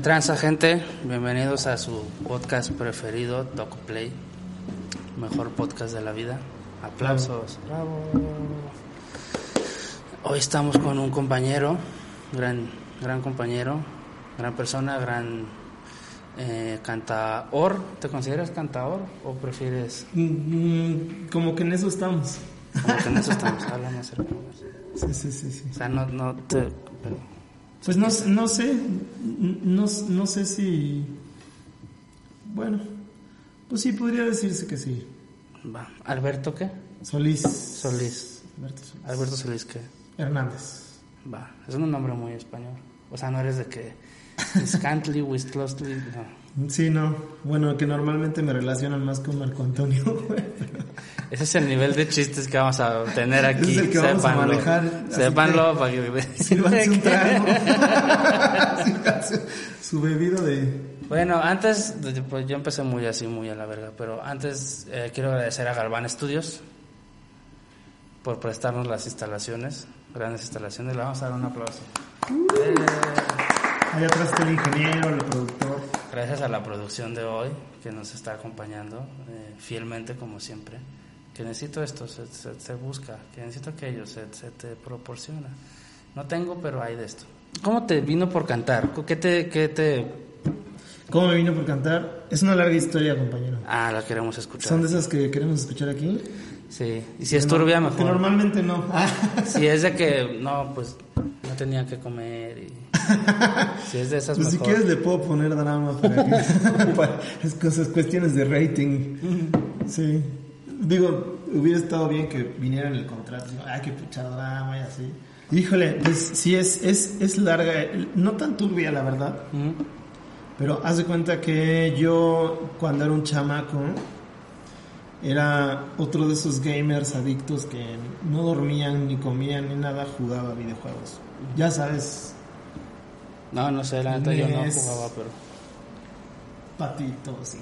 ¿Qué tranza, gente? Bienvenidos a su podcast preferido, Doc Play. Mejor podcast de la vida. Aplausos. Bravo. Hoy estamos con un compañero, gran, gran compañero, gran persona, gran eh, cantaor. ¿Te consideras cantaor o prefieres? Mm, como que en eso estamos. Como que en eso estamos. Habla más cerca. Sí, sí, sí, sí. O sea, no, no te. pero- Pues no, no sé, no, no sé si... Bueno, pues sí, podría decirse que sí. va. ¿Alberto qué? Solís. Solís. Alberto Solís. Alberto Solís qué? Hernández. Va. Es un nombre muy español. O sea, no eres de que. Scantly, Wisclosly. No. Sí, no. Bueno, que normalmente me relacionan más con Marco Antonio. Ese es el nivel de chistes que vamos a tener aquí. Es el que vamos a manejar, Sépanlo que- para que. Sírvanse un trago. Su bebida de... Bueno, antes, pues yo empecé muy así, muy a la verga, pero antes eh, quiero agradecer a Galván Studios por prestarnos las instalaciones, grandes instalaciones. Le vamos a dar un aplauso. Eh, Allá atrás está el ingeniero, el productor. Gracias a la producción de hoy que nos está acompañando eh, fielmente, como siempre. Que necesito esto, se, se- se busca, que necesito aquello, se, se te proporciona. No tengo, pero hay de esto. ¿Cómo te vino por cantar? ¿Qué te, qué te... ¿Cómo me vino por cantar? Es una larga historia, compañero. Ah, la queremos escuchar. ¿Son de esas que queremos escuchar aquí? Sí, y si es turbia, Que mejor. normalmente no. Si es de que, no, pues no tenía que comer y... Si es de esas, Pues si mejor. quieres le puedo poner drama para que... para- es cosas, cuestiones de rating. Sí. Digo, hubiera estado bien que viniera en el contrato. Ay, que pucha drama y así. Híjole, pues sí es, es, es larga. No tan turbia, la verdad. Pero haz de cuenta que yo, cuando era un chamaco, era otro de esos gamers adictos que no dormían, ni comían, ni nada, jugaba videojuegos. Ya sabes, No, no sé, la neta yo no jugaba, pero... patitos, sí.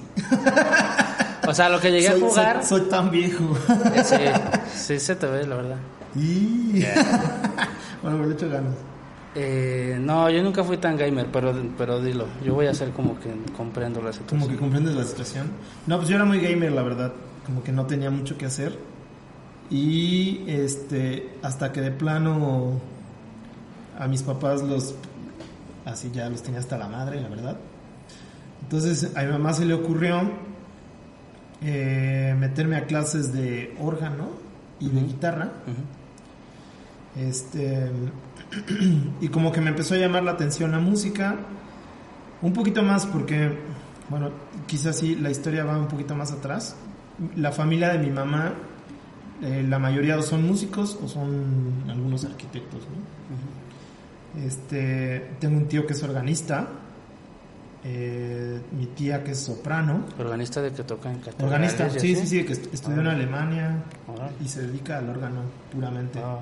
O sea, lo que llegué soy, a jugar... Soy, soy tan viejo. eh, Sí, sí se te ve, la verdad. y... bueno, me le echo ganas. Eh, no, yo nunca fui tan gamer, pero, pero dilo. Yo voy a hacer como que comprendo la situación. Como que comprendes la situación. No, pues yo era muy gamer, la verdad. Como que no tenía mucho que hacer. Y este, hasta que de plano a mis papás los, así ya los tenía hasta la madre, la verdad. Entonces a mi mamá se le ocurrió eh, meterme a clases de órgano y de guitarra. Este, y como que me empezó a llamar la atención la música, un poquito más porque, bueno, quizás sí, la historia va un poquito más atrás. La familia de mi mamá, eh, la mayoría o son músicos o son algunos arquitectos, ¿no? Este, tengo un tío que es organista, eh, mi tía que es soprano, Organista de que toca en catedrales organista, sí, sí, sí, que est- estudió en Ah. Alemania y se dedica al órgano puramente. Ah,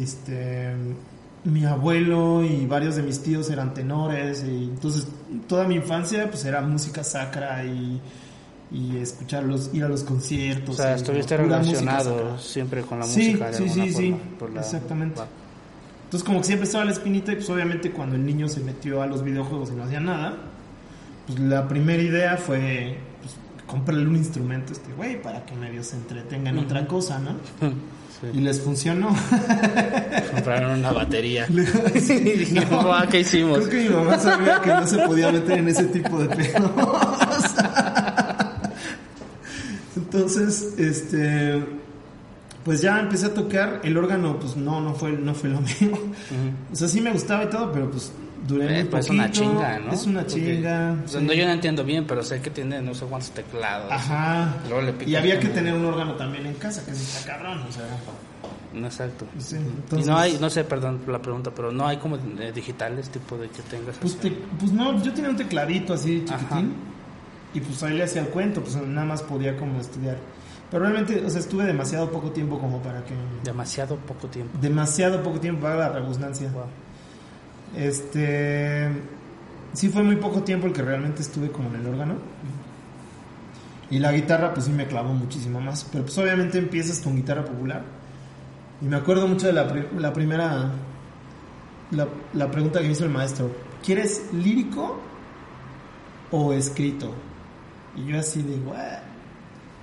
Este, mi abuelo y varios de mis tíos eran tenores y entonces toda mi infancia pues era música sacra y, y escucharlos, ir a los o conciertos. sea, y estuviste relacionado siempre con la Sí, música de sí, alguna sí, sí, forma, por la- exactamente. Entonces como que siempre estaba la espinita y pues obviamente cuando el niño se metió a los videojuegos y no hacía nada, pues la primera idea fue pues, comprarle un instrumento a este güey para que medio se entretenga en otra cosa, ¿no? Y les funcionó. Compraron una batería. Sí, Y dije, "Guau, ¿qué hicimos? Creo que mi mamá sabía que no se podía meter en ese tipo de pedos. Entonces, este, pues ya empecé a tocar el órgano, pues no, no fue, no fue lo mío. O sea, sí me gustaba y todo, pero pues duré Eh, muy pues es poquito. una chinga, ¿no? Es una chinga. o sea, no, yo no entiendo bien, pero sé que tiene no sé cuántos teclados. Ajá. Luego le picas Y había que tener un órgano también en casa, que está cabrón, o sea. No, Exacto. sí, y entonces- no hay, no sé, perdón por la pregunta, pero no hay como eh, digitales, tipo de que tengas Pues, te- pues no, yo tenía un tecladito así Ajá. chiquitín y pues ahí le hacía el cuento, pues nada más podía como estudiar. Pero realmente, o sea, estuve demasiado poco tiempo como para que... Demasiado poco tiempo. Demasiado poco tiempo para la redundancia. Wow. Este... Sí fue muy poco tiempo el que realmente estuve como en el órgano. Y la guitarra pues sí me clavó muchísimo más. Pero pues obviamente empiezas con guitarra popular. Y me acuerdo mucho de la, pri- la primera la, la pregunta que me hizo el maestro, ¿quieres lírico o escrito? Y yo así digo.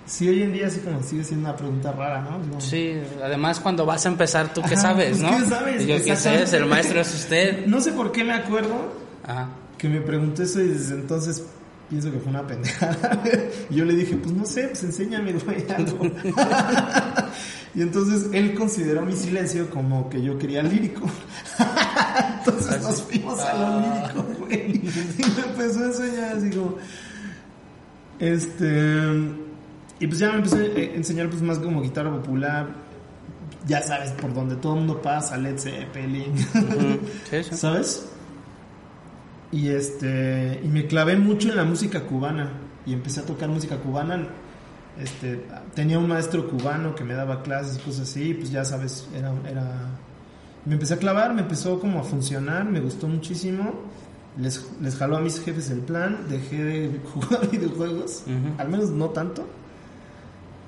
Sí, hoy en día así como sigue siendo una pregunta rara, ¿no? Sí, además cuando vas a empezar, ¿tú qué Ajá, sabes, pues, no? ¿qué sabes? Yo qué sé, el maestro es usted. No sé por qué me acuerdo Ajá. que me preguntó eso y desde entonces pienso que fue una pendejada. y yo le dije, pues no sé, pues enséñame, güey, algo. y entonces él consideró mi silencio como que yo quería lírico. entonces nos fuimos a lo Ah. lírico, güey. Y me empezó a enseñar así como... Este... Y pues ya me empezó a enseñar pues más como guitarra popular. Ya sabes, por donde todo el mundo pasa, Led Zeppelin. Sí, sí. ¿Sabes? Y este y me clavé mucho en la música cubana y empecé a tocar música cubana. Este, tenía un maestro cubano que me daba clases y cosas así, y pues ya sabes, era era me empecé a clavar, me empezó como a funcionar, me gustó muchísimo. Les, les jaló a mis jefes el plan, dejé de jugar videojuegos, al menos no tanto.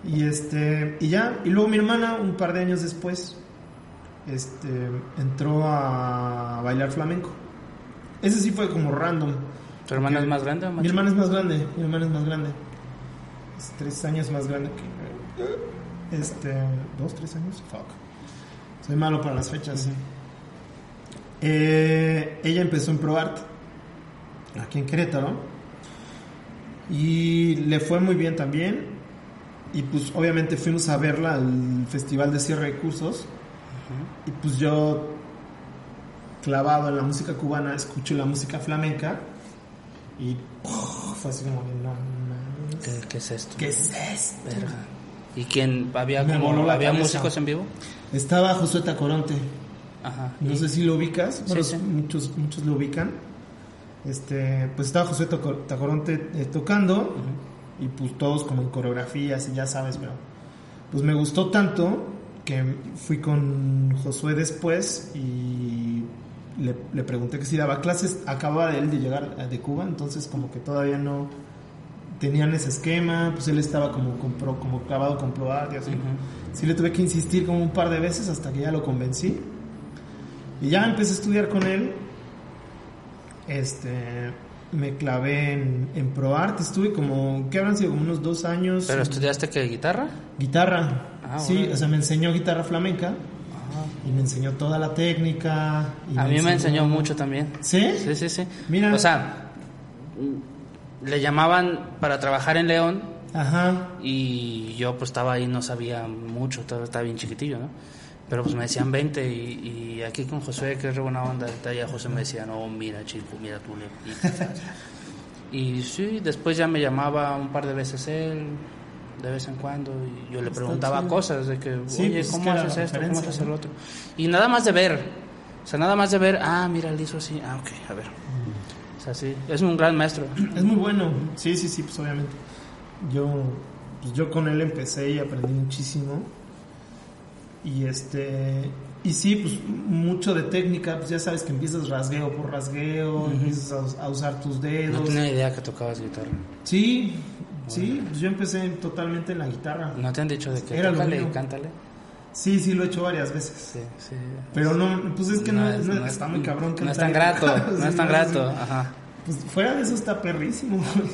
Y este, y ya, y luego mi hermana un par de años después este entró a bailar flamenco. Ese sí fue como random. ¿Tu hermana es más grande o más Mi hermana es más grande, mi hermana es más grande. Es tres años más grande que este, dos, tres años, fuck. Soy malo para las fechas. Eh, ella empezó en ProArt aquí en Querétaro y le fue muy bien también. Y pues obviamente fuimos a verla al Festival de Cierre de Cursos. Y pues yo, clavado en la música cubana, escucho la música flamenca. Y ¡puf! fue así como, no, no, ¿Qué, qué es esto? ¿qué es esto? Verga. ¿Y quién? ¿Había, como- ¿había cabeza. músicos en vivo? Estaba Josué Tacoronte. Ajá. No ¿Y? sé si lo ubicas. Bueno, sí. Muchos, muchos lo ubican. Este, pues estaba Josué Taco- Tacoronte eh, tocando. Y pues todos como en coreografías y ya sabes, pero pues me gustó tanto que fui con Josué después y le, le pregunté que si daba clases, acababa de él de llegar de Cuba, entonces como que todavía no tenían ese esquema, pues él estaba como compro, como clavado con probar y así. Ujú. Sí le tuve que insistir como un par de veces hasta que ya lo convencí. Y ya empecé a estudiar con él. Este, me clavé en, en ProArt, estuve como, ¿qué habrán sido? Como unos dos años. ¿Pero estudiaste qué? ¿Guitarra? Guitarra. Ah, sí, o sea, me enseñó guitarra flamenca y me enseñó toda la técnica. y A mí me enseñó mucho también. ¿Sí? Sí, sí, sí. Mira. O sea, le llamaban para trabajar en León Ajá. y yo pues estaba ahí, no sabía mucho, estaba, estaba bien chiquitillo, ¿no? Pero pues me decían 20 y, y aquí con Josué, que es re buena onda, ya José me decía, no, mira chico, mira tú le... Y, y sí, después ya me llamaba un par de veces él, de vez en cuando, y yo le preguntaba cosas de que, Sí, oye, pues, es ¿cómo haces esto? ¿Cómo haces el otro? Y nada más de ver, o sea, nada más de ver, ah, mira, él hizo así, ah, ok, a ver. O sea, sí, es un gran maestro. Es muy bueno. Sí, sí, sí, pues obviamente. Yo, pues yo con él empecé y aprendí muchísimo. Y este, y sí, pues mucho de técnica, pues ya sabes que empiezas rasgueo por rasgueo, empiezas a, a usar tus dedos. No tenía idea que tocabas guitarra. Sí, sí, pues yo empecé totalmente en la guitarra. ¿No te han dicho de que Era tócale y cántale? Sí, sí, lo he hecho varias veces. Sí, sí. Pero no, pues es que no, es- no- es- está muy cabrón No es cantar tan grato, no es tan grato, ajá. Pues fuera de eso está perrísimo. güey.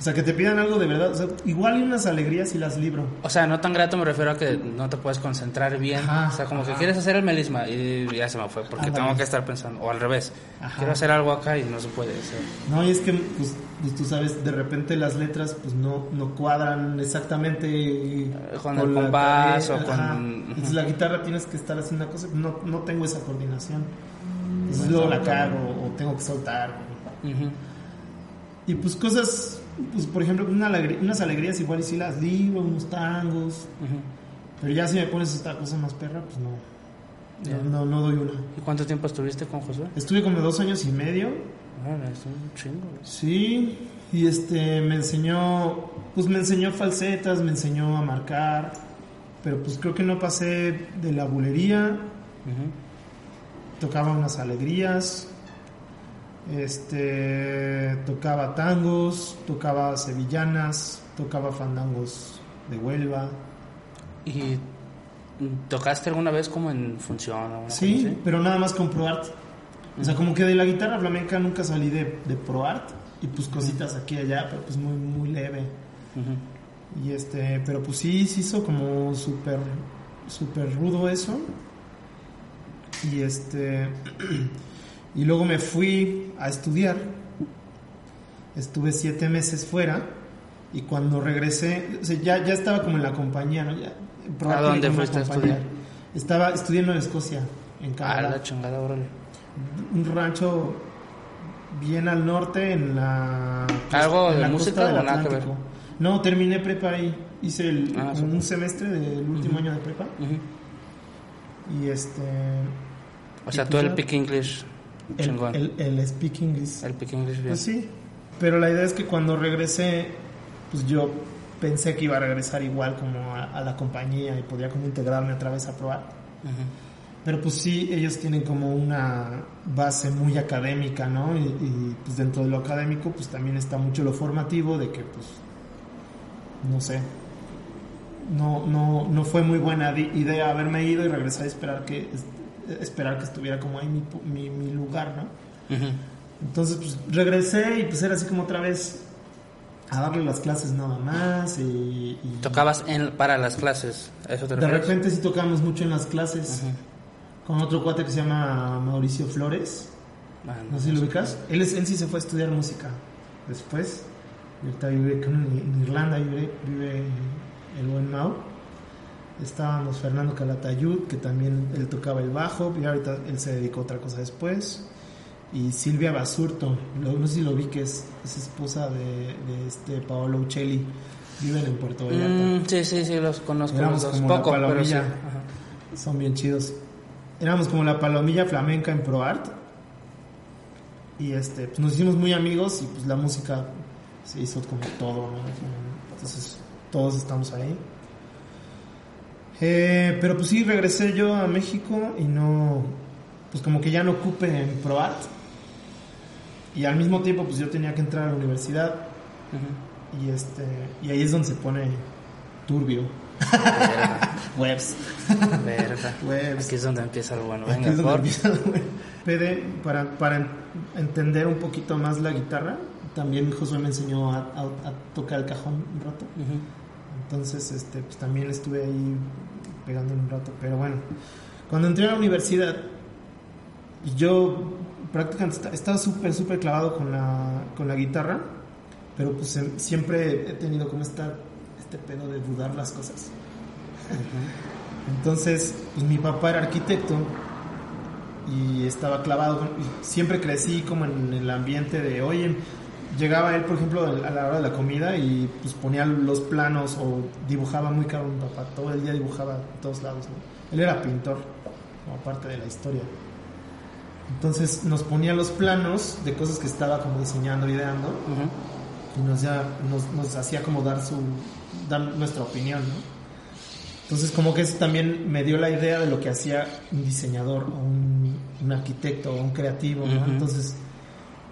O sea, que te pidan algo de verdad. O sea, igual y unas alegrías y las libro. O sea, no tan grato me refiero a que no te puedes concentrar bien. Ajá, o sea, como que quieres hacer el melisma y ya se me fue, porque Ándale. tengo que estar pensando. O al revés, Ajá. quiero hacer algo acá y no se puede hacer. No, y es que, pues, pues, tú sabes, de repente las letras pues no, no cuadran exactamente con el la compás o con-. Entonces la guitarra tienes que estar haciendo una cosa, no, no tengo esa coordinación. Entonces luego la cago o tengo que soltar. Y pues cosas, pues por ejemplo, una alegría- unas alegrías igual y si las libro, unos tangos. Ujú. Pero ya si me pones esta cosa más perra, pues no. No, no, no doy una. ¿Y cuánto tiempo estuviste con Josué? Estuve como dos años y medio. Bueno, es un chingo. Sí, y este me enseñó, pues me enseñó falsetas, me enseñó a marcar, pero pues creo que no pasé de la bulería, tocaba unas alegrías, este tocaba tangos, tocaba sevillanas, tocaba fandangos de Huelva. ¿Y tocaste alguna vez como en función o Sí, así? pero nada más con ProArt. O sea, como que de la guitarra flamenca nunca salí de, de pro art y pues cositas aquí y allá, pero pues muy, muy leve. Y este, pero pues sí, se hizo como súper, súper rudo eso. Y este, y luego me fui a estudiar. Estuve siete meses fuera y cuando regresé, o sea, ya, ya estaba como en la compañía, ¿no? Ya, ¿A dónde fuiste a estudiar? Estaba estudiando en Escocia, en Ah, Canadá. la chingada, órale. un rancho bien al norte en la ¿Algo en de la música costa del? Atlántico. No, terminé prepa ahí. Hice el, Ah, un semestre del último año de prepa y este O sea, tú pues el ya- Pick English el. El, el, el speak English. Pick English bien. Pues sí, pero la idea es que cuando regresé, pues yo pensé que iba a regresar igual como a, a la compañía y podía como integrarme otra vez a probar. Ujú. Pero pues sí, ellos tienen como una base muy académica, ¿no? Y, y, pues dentro de lo académico pues también está mucho lo formativo de que pues, no sé, no, no, no fue muy buena idea haberme ido y regresar y esperar que, esperar que estuviera como ahí mi, mi, mi lugar, ¿no? Entonces pues regresé y pues era así como otra vez a darle las clases nada más y... y Tocabas en, para las clases, ¿a ¿eso te de repente sí tocamos mucho en las clases con otro cuate que se llama Mauricio Flores. Ah, No sé si lo ubicas. Él, es, él sí se fue a estudiar música después. Y ahorita vive en Irlanda, vive, vive el buen Mau. Estábamos Fernando Calatayud, que también él tocaba el bajo, y ahorita él se dedicó a otra cosa después. Y Silvia Basurto, no sé si lo vi, que es, es esposa de, de este Paolo Uccelli. Viven en Puerto Vallarta. Mm, sí, sí, sí, los conozco Éramos los dos. como la Poco, pero sí. palomilla. Son bien chidos. Éramos como la palomilla flamenca en ProArt. Y este, pues nos hicimos muy amigos y pues la música se hizo como todo, ¿no? Entonces todos estamos ahí. Eh, pero pues sí, regresé yo a México y no, pues como que ya no ocupé en ProArt. Y al mismo tiempo pues yo tenía que entrar a la universidad y este, y ahí es donde se pone turbio. Verga, Webs. verga. Webs. Aquí es donde empieza lo bueno. Aquí Venga, es donde por. empieza lo bueno. Pede, para, para en- entender un poquito más la guitarra, también Josué me enseñó a, a- a tocar el cajón un rato. Entonces, este, pues también estuve ahí pegando un rato. Pero bueno, cuando entré a la universidad, yo prácticamente esta- estaba súper, súper clavado con la, con la guitarra, pero pues em- siempre he tenido como esta, este pedo de dudar las cosas. Entonces, pues mi papá era arquitecto y estaba clavado. siempre crecí como en el ambiente de, oye, llegaba él, por ejemplo, a la hora de la comida y pues ponía los planos o dibujaba muy caro mi papá. Todo el día dibujaba en todos lados. ¿no? Él era pintor, como parte de la historia. Entonces nos ponía los planos de cosas que estaba como diseñando, ideando y nos, ya, nos, nos hacía como dar su dar nuestra opinión, ¿no? Entonces como que eso también me dio la idea de lo que hacía un diseñador o un, un arquitecto o un creativo. Entonces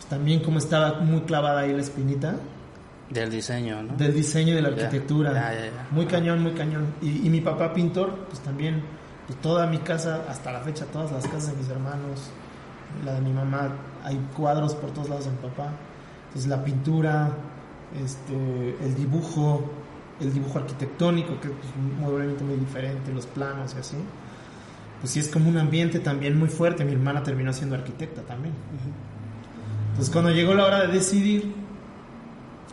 también como estaba muy clavada ahí la espinita Del diseño, ¿no? del diseño y de la arquitectura, ya, ya, ya. muy cañón, muy cañón. Y, y mi papá pintor, pues también, pues toda mi casa, hasta la fecha, todas las casas de mis hermanos, la de mi mamá, hay cuadros por todos lados de mi papá. Entonces la pintura, este, el dibujo, el dibujo arquitectónico, que es pues, muy, obviamente muy diferente, los planos y así. Pues sí es como un ambiente también muy fuerte. Mi hermana terminó siendo arquitecta también. Entonces cuando llegó la hora de decidir,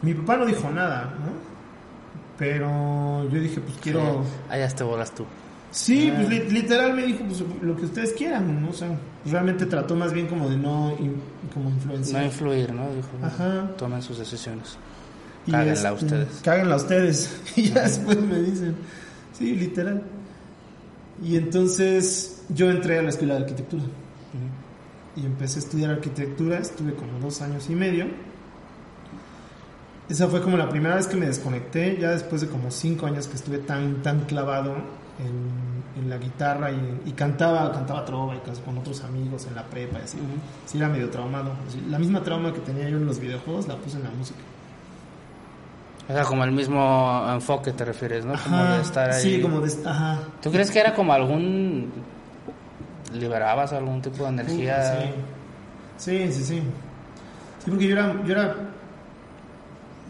mi papá no dijo nada, ¿no? Pero yo dije, pues quiero... Allá te bolas tú. Sí, Ah. pues li- literal me dijo, pues lo que ustedes quieran, ¿no? O sea, realmente trató más bien como de no in- como influenciar. No influir, ¿no? Dijo, Ajá. tomen sus decisiones. Cáguenla este, ustedes. Cáguenla ustedes. y ya después me dicen, sí, literal. Y entonces yo entré a la escuela de arquitectura. Y empecé a estudiar arquitectura, estuve como dos años y medio. Esa fue como la primera vez que me desconecté, ya después de como cinco años que estuve tan, tan clavado en, en la guitarra y, y cantaba, cantaba trova y con otros amigos en la prepa y así. Ujú. Sí, era medio traumado. La misma trauma que tenía yo en los videojuegos la puse en la música. O sea, como el mismo enfoque te refieres, ¿no? Como de estar ahí. Sí, como de... Ajá. ¿Tú crees que era como algún... liberabas algún tipo de energía? Sí. Sí, sí, sí. Sí, porque yo era, yo era,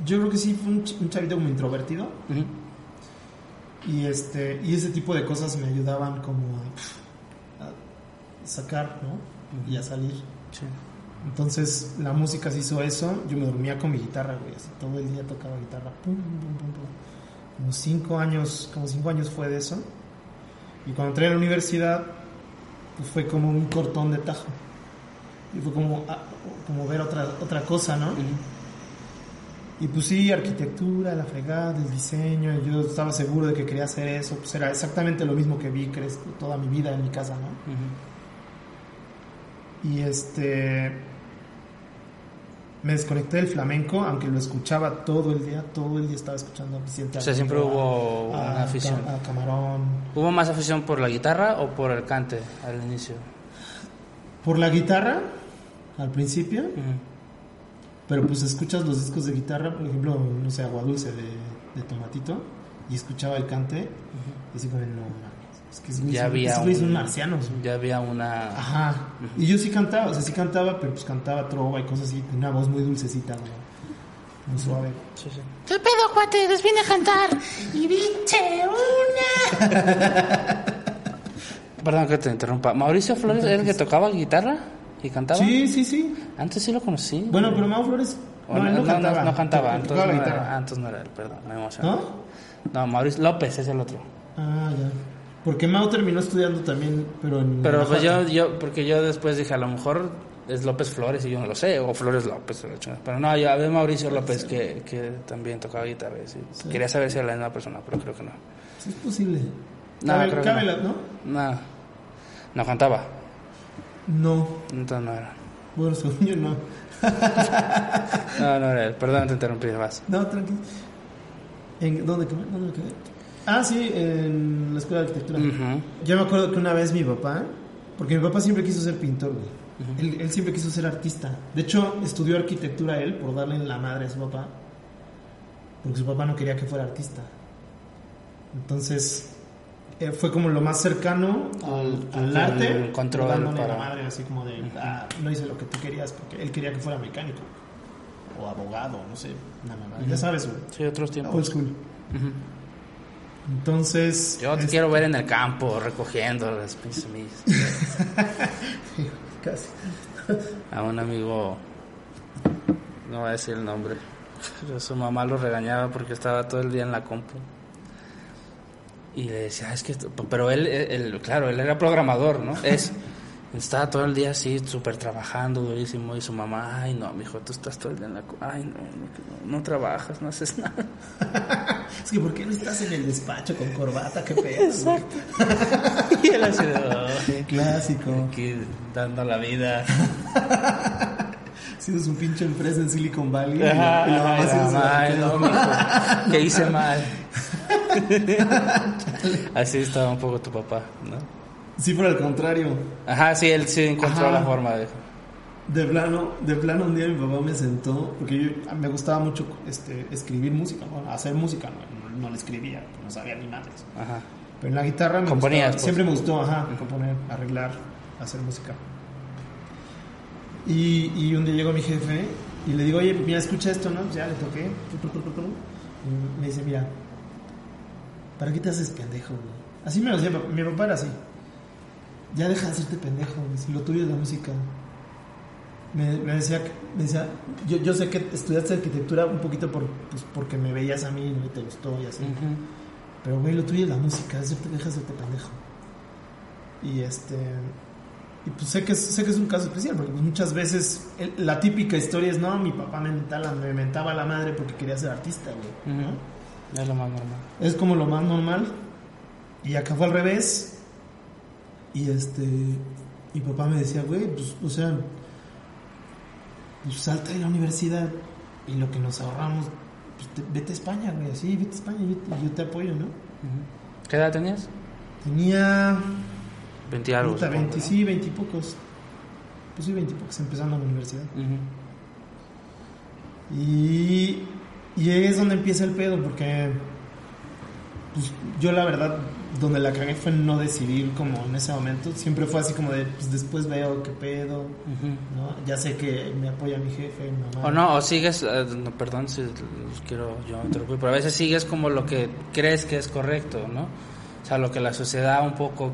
yo creo que sí fue un, un chavito como introvertido y este, y ese tipo de cosas me ayudaban como a, a sacar, ¿no? Y a salir. Sí. Entonces la música se hizo eso. Yo me dormía con mi guitarra, güey. Así todo el día tocaba guitarra. Pum, pum, pum, pum, pum. Como cinco años, como cinco años fue de eso. Y cuando entré a la universidad, pues fue como un cortón de tajo. Y fue como, ah, como ver otra, otra cosa, ¿no? Y pues sí, arquitectura, la fregada, el diseño. Yo estaba seguro de que quería hacer eso. Pues era exactamente lo mismo que vi crez- toda mi vida en mi casa, ¿no? Y este. Me desconecté del flamenco, aunque lo escuchaba todo el día, todo el día estaba escuchando a Vicente O sea, siempre hubo a- una afición. A, Camarón. ¿Hubo más afición por la guitarra o por el cante al inicio? Por la guitarra, al principio, pero pues escuchas los discos de guitarra, por ejemplo, no sé, Agua Dulce de, de Tomatito, y escuchaba el cante, y así como, no es que güeyes Ya son- había güeyes son un- marcianos. Ya había una... Ajá. Y yo sí cantaba, o sea, sí cantaba, pero pues cantaba trova y cosas así, tenía una voz muy dulcecita, muy suave. Sí, sí. ¿Qué pedo, cuate? Les vine a cantar. Y dice una. Perdón que te interrumpa. ¿Mauricio Flores era el que tocaba guitarra y cantaba? Sí, sí, sí. Antes sí lo conocí. Bueno, pero Mau Flores O no, él no, cantaba. No, cantaba, Tocaba entonces la no guitarra. era, ah, entonces no era él, perdón, me emocioné. ¿No? No, Mauricio López es el otro. Ah, ya. Porque Mau terminó estudiando también, pero en Pero pues yo, yo, porque yo después dije, a lo mejor es López Flores y yo no lo sé, o Flores López, pero no, yo había Mauricio López que, que también tocaba guitarra. y sí. Quería saber si era la misma persona, pero creo que no. Sí, es posible. No, Cabe- creo que cabe no. ¿no? No, no cantaba, No. entonces no era. Bueno, según yo no. No, no era él, perdón, te interrumpí, vas. No, tranquilo. ¿En dónde? ¿Dónde me quedé? Ah, sí, en la escuela de arquitectura. Ujú. Yo me acuerdo que una vez mi papá, porque mi papá siempre quiso ser pintor, güey. él, él siempre quiso ser artista. De hecho, estudió arquitectura él por darle la madre a su papá, porque su papá no quería que fuera artista. Entonces, eh, fue como lo más cercano al, al arte, control dándole para- la madre así como de, ah, no hice lo que tú querías, porque él quería que fuera mecánico, o abogado, no sé, una mamada. Ya sabes, güey. Sí, otros tiempos. Old school. Entonces, Yo te es- quiero ver en el campo recogiendo las pinches casi. A un amigo, no voy a decir el nombre, pero su mamá lo regañaba porque estaba todo el día en la compu. Y le decía, es que, pero él, él, claro, él era programador, ¿no? Es, estaba todo el día así, súper trabajando, durísimo, y su mamá, ay, no, mijo, tú estás todo el día en la ay, no, no, no trabajas, no haces nada. Es que, ¿por qué no estás en el despacho con corbata? ¿Qué pedo? güey? Y él así "Ay, Clásico. aquí dando la vida. Siendo su pinche empresa en Silicon Valley. y Ajá, la- y la mamá no, mijo, que hice mal. Así estaba un poco tu papá, ¿no? Sí, pero al contrario. Ajá, sí, él sí encontró Ajá. la forma de... De plano, de plano un día mi papá me sentó, porque yo, me gustaba mucho este, escribir música, bueno, hacer música, no, no, no le escribía, no sabía ni madres. Ajá. Pero en la guitarra me Componías, gustaba, pues. siempre me gustó, ajá, componer, arreglar, hacer música. Y, y un día llegó mi jefe y le digo, oye, mira, escucha esto, ¿no? Ya le toqué. Y me dice, mira, ¿para qué te haces pendejo, güey? Así me lo decía, mi papá era así. Ya deja de hacerte pendejo, güey, si lo tuyo es la música. Me, me decía, me decía yo, yo sé que estudiaste arquitectura un poquito por, pues, porque me veías a mí y te gustó y así. Ujú. Pero, güey, lo tuyo es la música, es de ser pendejo. Y este. Y pues sé que, es, sé que es un caso especial, porque pues, muchas veces el- la típica historia es: no, mi papá me mentaba, me mentaba la madre porque quería ser artista, güey. ¿no? Ujú. Es lo más normal. Es como lo más normal. Y acá fue al revés. Y este. Mi papá me decía, güey, pues, o sea. Pues salta de la universidad y lo que nos ahorramos, pues te- vete a España, güey, así, vete a España y yo, te apoyo, ¿no? ¿Qué edad tenías? Tenía 20 y algo. puta, supongo, 20, ¿no? sí, 20 y pocos. Pues sí, 20 y pocos, empezando la universidad. Y, y ahí es donde empieza el pedo, porque pues, yo la verdad donde la cagué fue no decidir como en ese momento. Siempre fue así como de, pues después veo qué pedo, ¿no? Ya sé que me apoya mi jefe, mi mamá. O no, o sigues, eh, no, perdón si quiero yo interrumpir, pero a veces sigues como lo que crees que es correcto, ¿no? O sea, lo que la sociedad un poco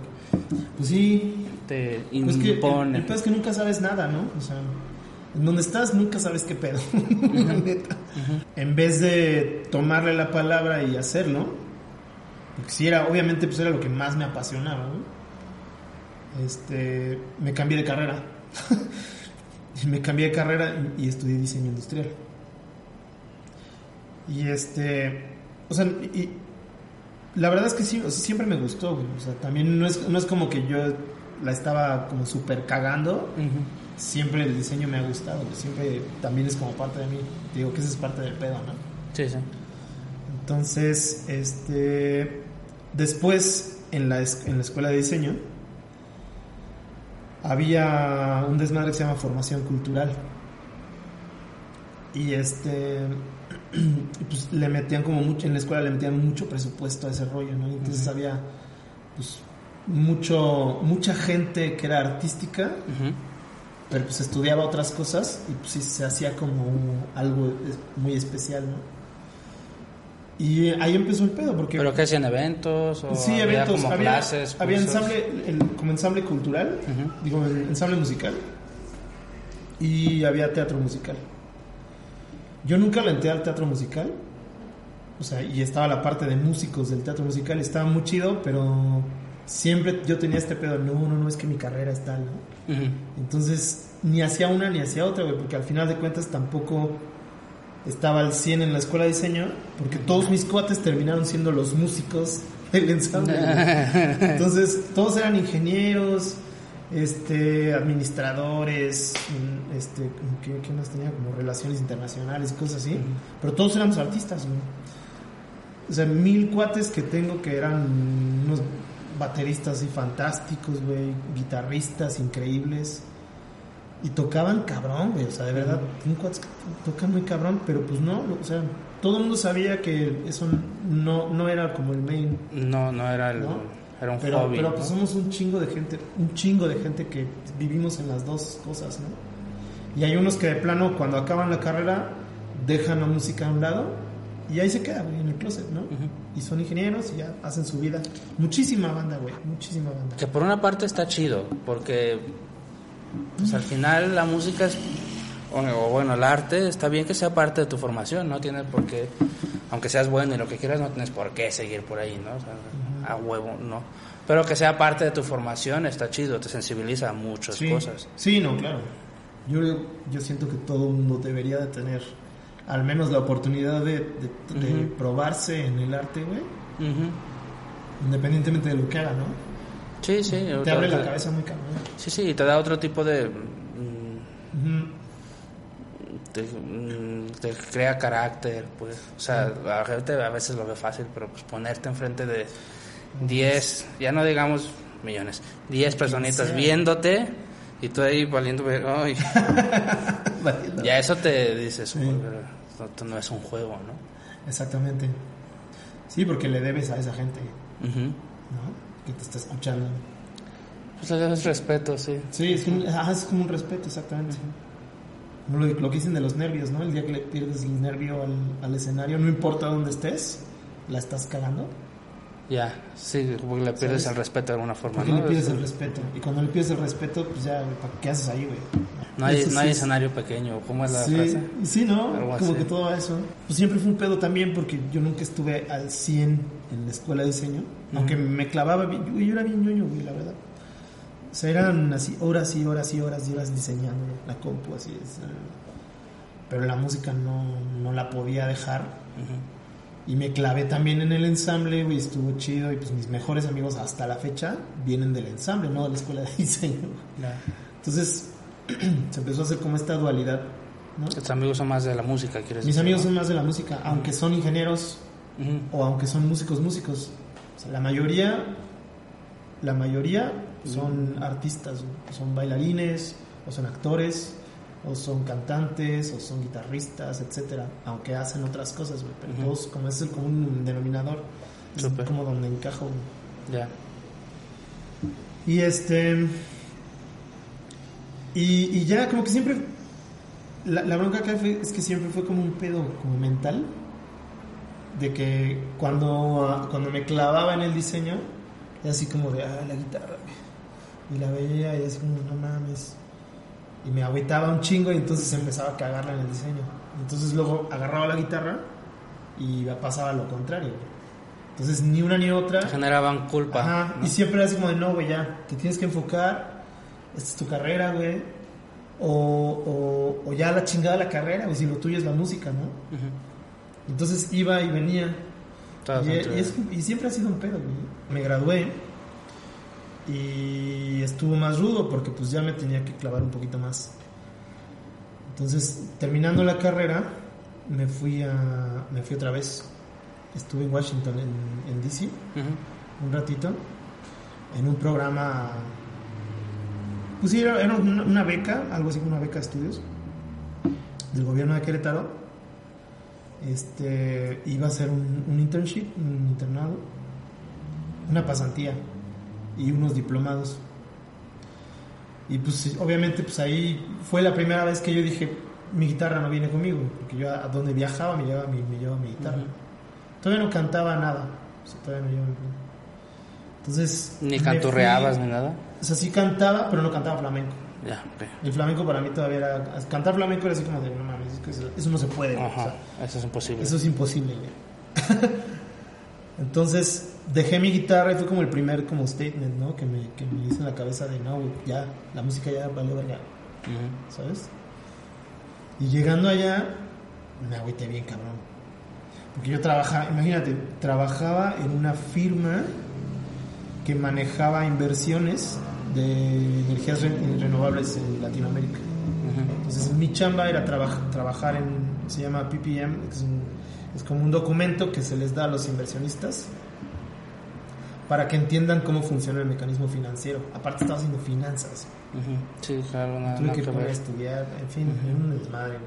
Pues sí, te pues que el, impone. el pedo es que nunca sabes nada, ¿no? O sea, en donde estás nunca sabes qué pedo, la neta. En vez de tomarle la palabra y hacerlo, porque si era, obviamente pues era lo que más me apasionaba, ¿no? Este, me cambié de carrera. Me cambié de carrera y, y estudié diseño industrial. Y este, o sea, y, la verdad es que sí, o sea, siempre me gustó, güey. O sea, también no es, no es como que yo la estaba como súper cagando. Siempre el diseño me ha gustado, güey. Siempre también es como parte de mí. Digo que eso es parte del pedo, ¿no? Sí, sí. Entonces, este, después en la, en la escuela de diseño había un desmadre que se llama formación cultural. Y este, pues le metían como mucho, en la escuela le metían mucho presupuesto a ese rollo, ¿no? Entonces había, pues, mucho, mucha gente que era artística, pero pues estudiaba otras cosas y pues sí se hacía como algo muy especial, ¿no? Y ahí empezó el pedo, porque... ¿Pero qué hacían eventos? O Sí, había eventos. como había clases? había ensamble, el- como ensamble cultural, Ujú. digo, ensamble musical, y había teatro musical. Yo nunca le entré al teatro musical, o sea, y estaba la parte de músicos del teatro musical, estaba muy chido, pero siempre yo tenía este pedo, no, no, no, es que mi carrera es tal, ¿no? Entonces, ni hacia una ni hacia otra, güey, porque al final de cuentas tampoco estaba al 100 en la escuela de diseño, porque todos mis cuates terminaron siendo los músicos del ensamble. Entonces, todos eran ingenieros, este, administradores, mm, este, ¿qué, qué más tenía? Como relaciones internacionales, cosas así. Pero todos éramos artistas, güey. O sea, mil cuates que tengo que eran unos bateristas así fantásticos, güey, guitarristas increíbles. Y tocaban cabrón, güey, o sea, de verdad, tocan muy cabrón, pero pues no, o sea, todo el mundo sabía que eso no, no era como el main, No, no era el... ¿No? Era un pero, hobby. pero ¿no? pues somos un chingo de gente, un chingo de gente que vivimos en las dos cosas, ¿no? Y hay unos que de plano cuando acaban la carrera dejan la música a un lado y ahí se queda, güey, en el closet, ¿no? Y son ingenieros y ya hacen su vida. Muchísima banda, güey, muchísima banda. Que por una parte está chido, porque pues, al final la música es, o, bueno, el arte está bien que sea parte de tu formación, no tienes por qué, aunque seas bueno y lo que quieras, no tienes por qué seguir por ahí, ¿no? O sea, a huevo, no. Pero que sea parte de tu formación está chido, te sensibiliza a muchas sí, cosas. Sí, no, claro. Yo, yo siento que todo mundo debería de tener al menos la oportunidad de, de- probarse en el arte, güey, independientemente de lo que haga, ¿no? Sí, sí. Te otra- abre la cabeza muy cabrón. Sí, sí, y te da otro tipo de... mm, te, mm, te crea carácter, pues. O sea, la gente a veces lo ve fácil, pero pues ponerte enfrente de 10, ya no digamos millones, 10 personitas sea. viéndote y tú ahí valiendo, ay, Valiendo. ya eso te dices, Sí. "Uy, pero esto no es un juego, ¿no? Exactamente. Sí, porque le debes a esa gente. ¿no? Que te está escuchando. Pues debes respeto, sí. Sí, es, un- ah, es como un respeto, exactamente. Lo, lo que dicen de los nervios, ¿no? El día que le pierdes el nervio al, al escenario, no importa dónde estés, la estás cagando. Ya, sí, como que le pierdes ¿Sabes? el respeto de alguna forma, Porque ¿no? le pierdes Es- el respeto. Y cuando le pierdes el respeto, pues ya, ¿para ¿qué haces ahí, güey? No hay, Eso no hay sí escenario pequeño, ¿cómo es la Sí, frase? sí, ¿no? Algo Como así. que todo eso. Pues siempre fue un pedo también porque yo nunca estuve al 100 en la escuela de diseño. Aunque me clavaba bien. Yo, yo era bien ñoño, güey, la verdad. O sea, eran así horas y horas y horas y horas diseñando la compu, así es. eh. Pero la música no, no la podía dejar. Ujú. Y me clavé también en el ensamble, güey, estuvo chido. Y pues mis mejores amigos hasta la fecha vienen del ensamble, no de la escuela de diseño. Entonces se empezó a hacer como esta dualidad, ¿no? Tus amigos son más de la música, ¿quieres Mis decir, amigos no? son más de la música, aunque son ingenieros o aunque son músicos, músicos. O sea, la mayoría, la mayoría son artistas, son bailarines, o son actores, o son cantantes, o son guitarristas, etcétera. Aunque hacen otras cosas, güey. Pero todos, como es el común denominador, es como donde encajo. Ya. Y este. Y, y ya, como que siempre. La, la bronca acá fue, es que siempre fue como un pedo como mental. De que cuando, ah, cuando me clavaba en el diseño, era así como de, ah, la guitarra. Y la veía y así como, no mames. Y me agüitaba un chingo y entonces empezaba a cagarla en el diseño. Entonces luego agarraba la guitarra y pasaba lo contrario. Entonces ni una ni otra. Generaban culpa. Ajá, ¿no? y siempre era así como de, no, güey, ya, te tienes que enfocar, esta es tu carrera, güey. O, o, o ya la chingada la carrera, güey, si lo tuyo es la música, ¿no? Ujú. Entonces iba y venía. Y, y es- y siempre ha sido un pedo, güey. Me gradué y estuvo más rudo porque pues ya me tenía que clavar un poquito más. Entonces, terminando la carrera, me fui a me fui otra vez. Estuve en Washington, en, en DC, un ratito, en un programa. Pues sí, era, era una, una beca, algo así como una beca de estudios del gobierno de Querétaro. Este iba a ser un, un internship, un internado, una pasantía y unos diplomados. Y pues obviamente pues ahí fue la primera vez que yo dije, mi guitarra no viene conmigo, porque yo a donde viajaba me llevaba mi, me llevaba mi guitarra. Ujú. Todavía no cantaba nada. o sea, todavía no llevaba Entonces. Ni canturreabas ni nada. O sea, sí cantaba, pero no cantaba flamenco. Ya, ok. El flamenco para mí todavía era. Cantar flamenco era así como de, no mames, es que eso, eso no se puede. güey", o Ajá, sea, eso es imposible. eso es imposible. Entonces dejé mi guitarra y fue como el primer como statement, ¿no? Que me, que me hice en la cabeza de, no, ya, la música ya valió verga, Ujú. ¿sabes? Y llegando allá, me agüité bien, cabrón. Porque yo trabajaba, imagínate, trabajaba en una firma que manejaba inversiones de energías re- renovables en Latinoamérica. Ujú. Entonces mi chamba era traba- trabajar en, se llama PPM, es, un- es como un documento que se les da a los inversionistas para que entiendan cómo funciona el mecanismo financiero. Aparte estaba haciendo finanzas. Ujú. Sí, claro, nada, Tuve nada que poner a estudiar, en fin, era un desmadre.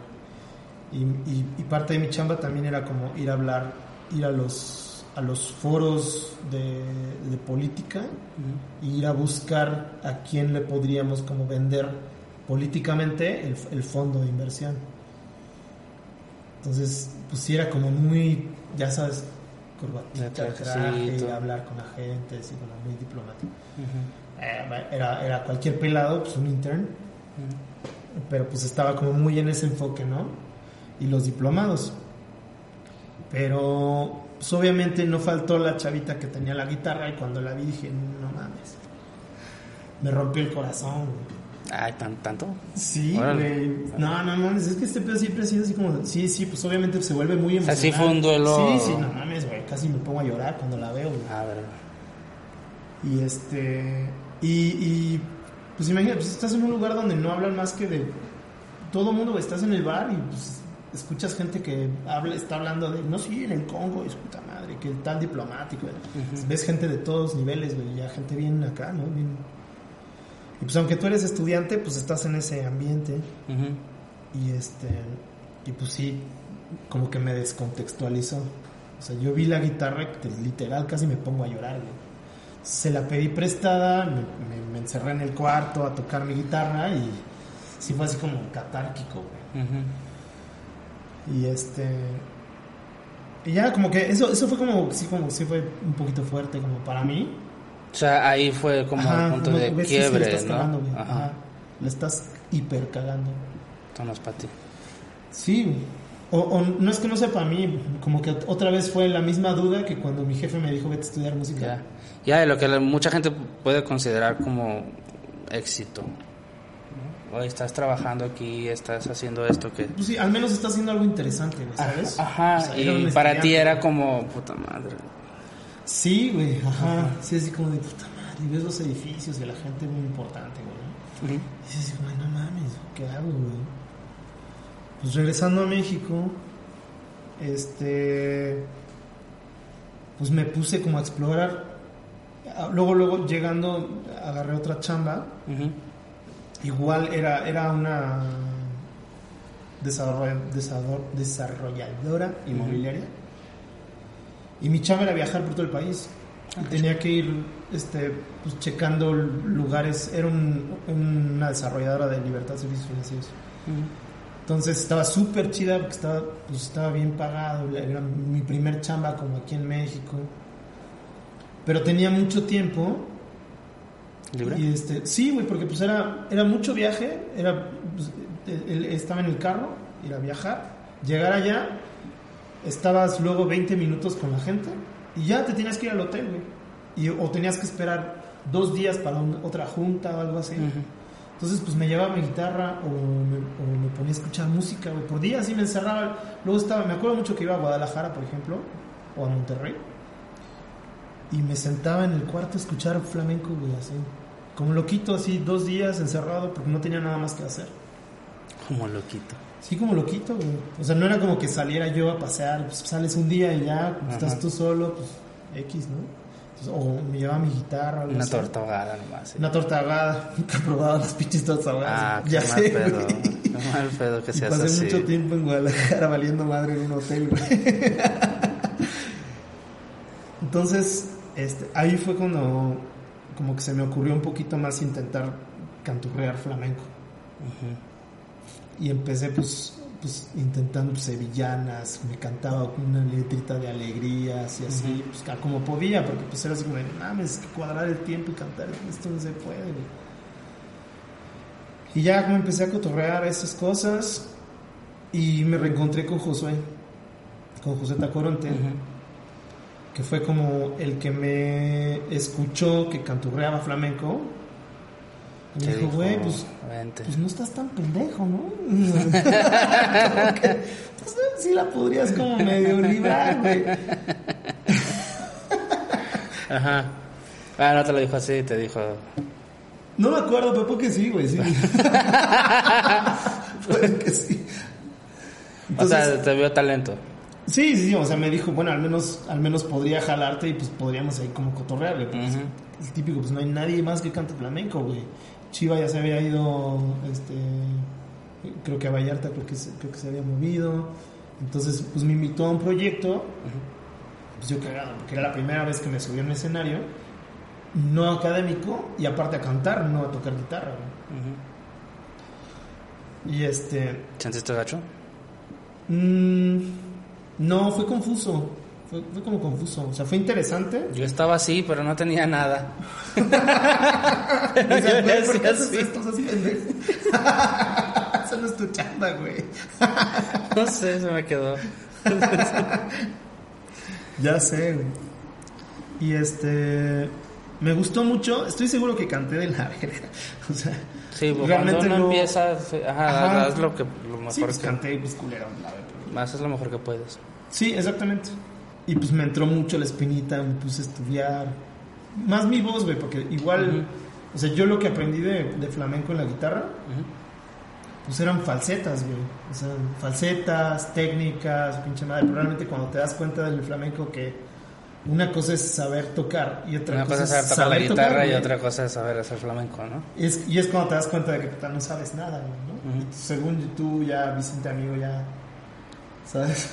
Y, y- y parte de mi chamba también era como ir a hablar, ir a los, a los foros de, de política Ujú. y ir a buscar a quién le podríamos como vender políticamente el, el fondo de inversión. Entonces, pues sí era como muy, ya sabes, corbatita, traje, hablar con la gente, así como muy diplomático. Eh, Era, era cualquier pelado, pues un intern, pero pues estaba como muy en ese enfoque, ¿no? Y los diplomados. Pero pues obviamente no faltó la chavita que tenía la guitarra y cuando la vi dije, no mames. Me rompió el corazón, güey. Ay, ¿tan, ¿tanto? Sí, güey. No, no mames, es que este pedo siempre ha sido así como, sí, sí, pues obviamente se vuelve muy sea, emocional. sí fue un duelo- Sí, sí, no mames, güey, casi me pongo a llorar cuando la veo, güey. A ver. Y este. Y, y, pues imagínate, pues estás en un lugar donde no hablan más que de. Todo mundo, güey, estás en el bar y pues escuchas gente que habla, está hablando de. No, sí, en el Congo, es puta madre, que tal diplomático. güey. Ujú. Ves gente de todos niveles, güey, ya gente bien acá, ¿no? Bien- Y pues aunque tú eres estudiante, pues estás en ese ambiente. Y este. Y pues sí, como que me descontextualizó. O sea, yo vi la guitarra y te- literal casi me pongo a llorar, güey. Se la pedí prestada, me, me- me encerré en el cuarto a tocar mi guitarra y sí fue así como catárquico, güey. Y este. Y ya, como que eso, eso fue como, sí, como, sí fue un poquito fuerte como para mí. O sea, ahí fue como Ajá, el punto como de ves que sí le quiebre, estás ¿no? cagando, güey. Ajá. Ajá. Le estás hiper cagando. Esto no es para ti. Sí, o, o no es que no sea para mí, como que otra vez fue la misma duda que cuando mi jefe me dijo vete a estudiar música. Ya. Ya, de lo que mucha gente puede considerar como éxito. ¿no? Hoy estás trabajando aquí, estás haciendo esto que... Pues sí, al menos está haciendo algo interesante, ¿sabes? Ajá, O sea, era y para ti era como, puta madre. Sí, güey, ajá. Sí, así como de puta madre. Y ves los edificios de la gente muy importante, güey. Ujú. Y dices, así como, "Ay, no mames, ¿qué hago, güey? Pues regresando a México, este. Pues me puse como a explorar. Ah, Luego, luego, llegando, agarré otra chamba. Igual era, era una desarroll- desarroll- desarrolladora inmobiliaria. Y mi chamba era viajar por todo el país. y tenía que ir este, pues, checando lugares. Era un- una desarrolladora de libertad de servicios financieros. Entonces estaba súper chida porque estaba, pues, estaba bien pagado. Era mi primer chamba como aquí en México. Pero tenía mucho tiempo. ¿Libre? Y este, sí, güey, porque pues era, era mucho viaje. Era, pues, él estaba en el carro, ir a viajar, llegar allá. Estabas luego 20 minutos con la gente y ya te tenías que ir al hotel, güey. Y, o tenías que esperar dos días para otra junta o algo así. Entonces, pues me llevaba mi guitarra o me, o me ponía a escuchar música, güey. Por días sí me encerraba. Luego estaba, me acuerdo mucho que iba a Guadalajara, por ejemplo, o a Monterrey. Y me sentaba en el cuarto a escuchar flamenco, güey, así. Como loquito, así, dos días encerrado porque no tenía nada más que hacer. Como loquito. Sí, como loquito, güey. O sea, no era como que saliera yo a pasear. Pues sales un día y ya, pues, estás tú solo, pues X, ¿no? Entonces, o me llevaba mi guitarra. Una torta ahogada nomás. sí. Una torta ahogada. Nunca he probado las pinches tortas ahogadas. Ah, qué ya mal sé, pedo. güey. Qué mal pedo que seas pasé así. mucho tiempo en Guadalajara valiendo madre en un hotel, güey. Entonces, este, ahí fue cuando como que se me ocurrió un poquito más intentar canturrear flamenco. Ujú. Y empecé pues, pues intentando pues, sevillanas, me cantaba una letrita de alegrías y así, pues como podía, porque pues era así como, de, mames, cuadrar el tiempo y cantar, esto no se puede. güey". Y ya como empecé a cotorrear esas cosas y me reencontré con Josué, con José Tacoronte, que fue como el que me escuchó que canturreaba flamenco. Y me dijo, güey, pues pues no estás tan pendejo, ¿no? Que, pues sí la podrías como medio librar, güey. Ajá. Ah, no te lo dijo así, te dijo. No me acuerdo, pero porque sí, güey, sí. Puede que sí. o sea, Entonces, te vio talento. sí, sí, sí, o sea, me dijo, bueno, al menos, al menos podría jalarte y pues podríamos ahí como cotorrear, güey. pues, típico, pues no hay nadie más que cante flamenco, güey. Chiva ya se había ido, este, creo que a Vallarta creo que se, creo que se había movido. Entonces, pues me invitó a un proyecto pues yo cagado, porque era la primera vez que me subí a un escenario, no académico, y aparte a cantar, no a tocar guitarra. güey. Y este. ¿Sentiste gacho? mm, no, fue confuso. Fue, fue como confuso. O sea, fue interesante. Yo estaba así, pero no tenía nada. O sea, Yo güey, le ¿por qué haces esto? Eso no es tu chamba, güey. No sé, se me quedó. Ya sé, güey. Y este. Me gustó mucho. Estoy seguro que canté de la verga. O sea. Sí, pues realmente cuando uno no- empieza, ajá, Ajá. haz lo que lo mejor Sí, pues que canté pues culero, la verdad. haces lo mejor que puedes. Sí, exactamente. Y pues me entró mucho la espinita, me puse a estudiar. Más mi voz, güey, porque igual, Ujú. o sea, yo lo que aprendí de, de flamenco en la guitarra, Ujú. pues eran falsetas, güey. O sea, falsetas, técnicas, pinche madre. Pero realmente cuando te das cuenta del flamenco que una cosa es saber tocar y otra Una cosa es saber tocar la guitarra y otra cosa es saber hacer flamenco, ¿no? Y es, y es cuando te das cuenta de que puta, no sabes nada, güey, ¿no? Ujú. Y según tú ya, Vicente amigo, ya, ¿sabes?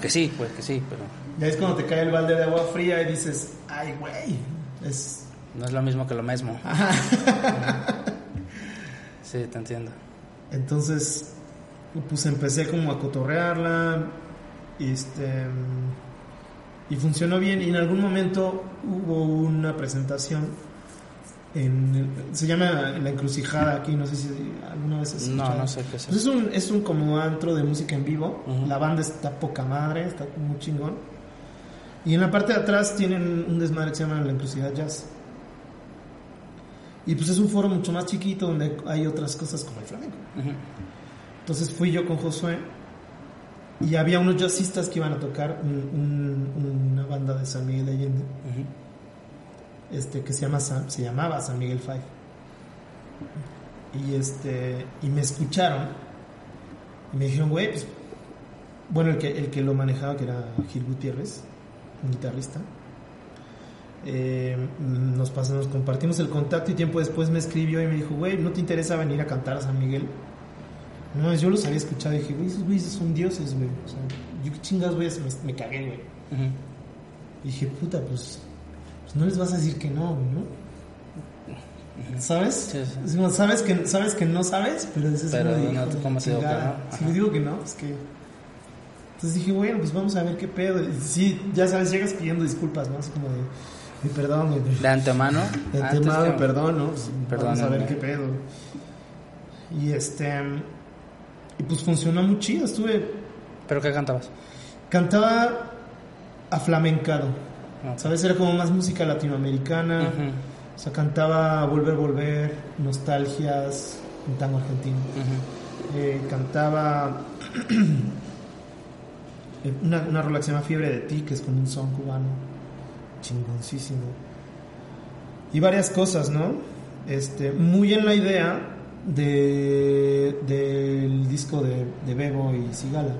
Que sí, pues que sí, pero Ya es cuando te cae el balde de agua fría y dices, ay, güey, es... no es lo mismo que lo mismo. Sí, te entiendo. Entonces, pues empecé como a cotorrearla, y este, y funcionó bien. Y en algún momento hubo una presentación, en, se llama La Encrucijada aquí, no sé si alguna vez has No, no sé qué es Pues es un, es un como antro de música en vivo. Ujú. La banda está poca madre, está muy chingón. Y en la parte de atrás tienen un desmadre que se llama La Encrucijada Jazz. Y pues es un foro mucho más chiquito donde hay otras cosas como el flamenco. Ujú. Entonces fui yo con Josué y había unos jazzistas que iban a tocar un- un- una banda de San Miguel de Allende Ujú. Este que se llama San- se llamaba San Miguel Five y este y me escucharon y me dijeron güey pues bueno el que el que lo manejaba que era Gil Gutiérrez un guitarrista eh, nos pasamos compartimos el contacto y tiempo después me escribió y me dijo güey no te interesa venir a cantar a San Miguel no yo los había escuchado y dije güey esos güeyes son dioses güey. O sea yo qué chingados güeyes me, me cagué güey. Y dije, puta, pues, pues no les vas a decir que no, ¿no? ¿Sabes? Sí, sí. Sabes que, sabes que no sabes, pero dices, Pero de, no, de ¿cómo digo que no? Si le digo que no, pues que... Entonces dije, bueno, pues vamos a ver qué pedo. Y sí, ya sabes, llegas pidiendo disculpas, ¿no? Así como de, "Ay, perdón, güey. De antemano. De antemano, que- perdón, ¿no? Pues, vamos a ver qué pedo. Y este... Y pues funcionó muy chido, estuve... ¿Pero qué cantabas? Cantaba aflamencado. ¿Sabes? Era como más música latinoamericana. Ujú, O sea, cantaba Volver, Volver, Nostalgias, un tango argentino. Eh, cantaba eh, una, una rola que se llama Fiebre de ti, que es como un son cubano. Chingoncísimo. Y varias cosas, ¿no? Este, muy en la idea de, del disco de, de Bebo y Sigala.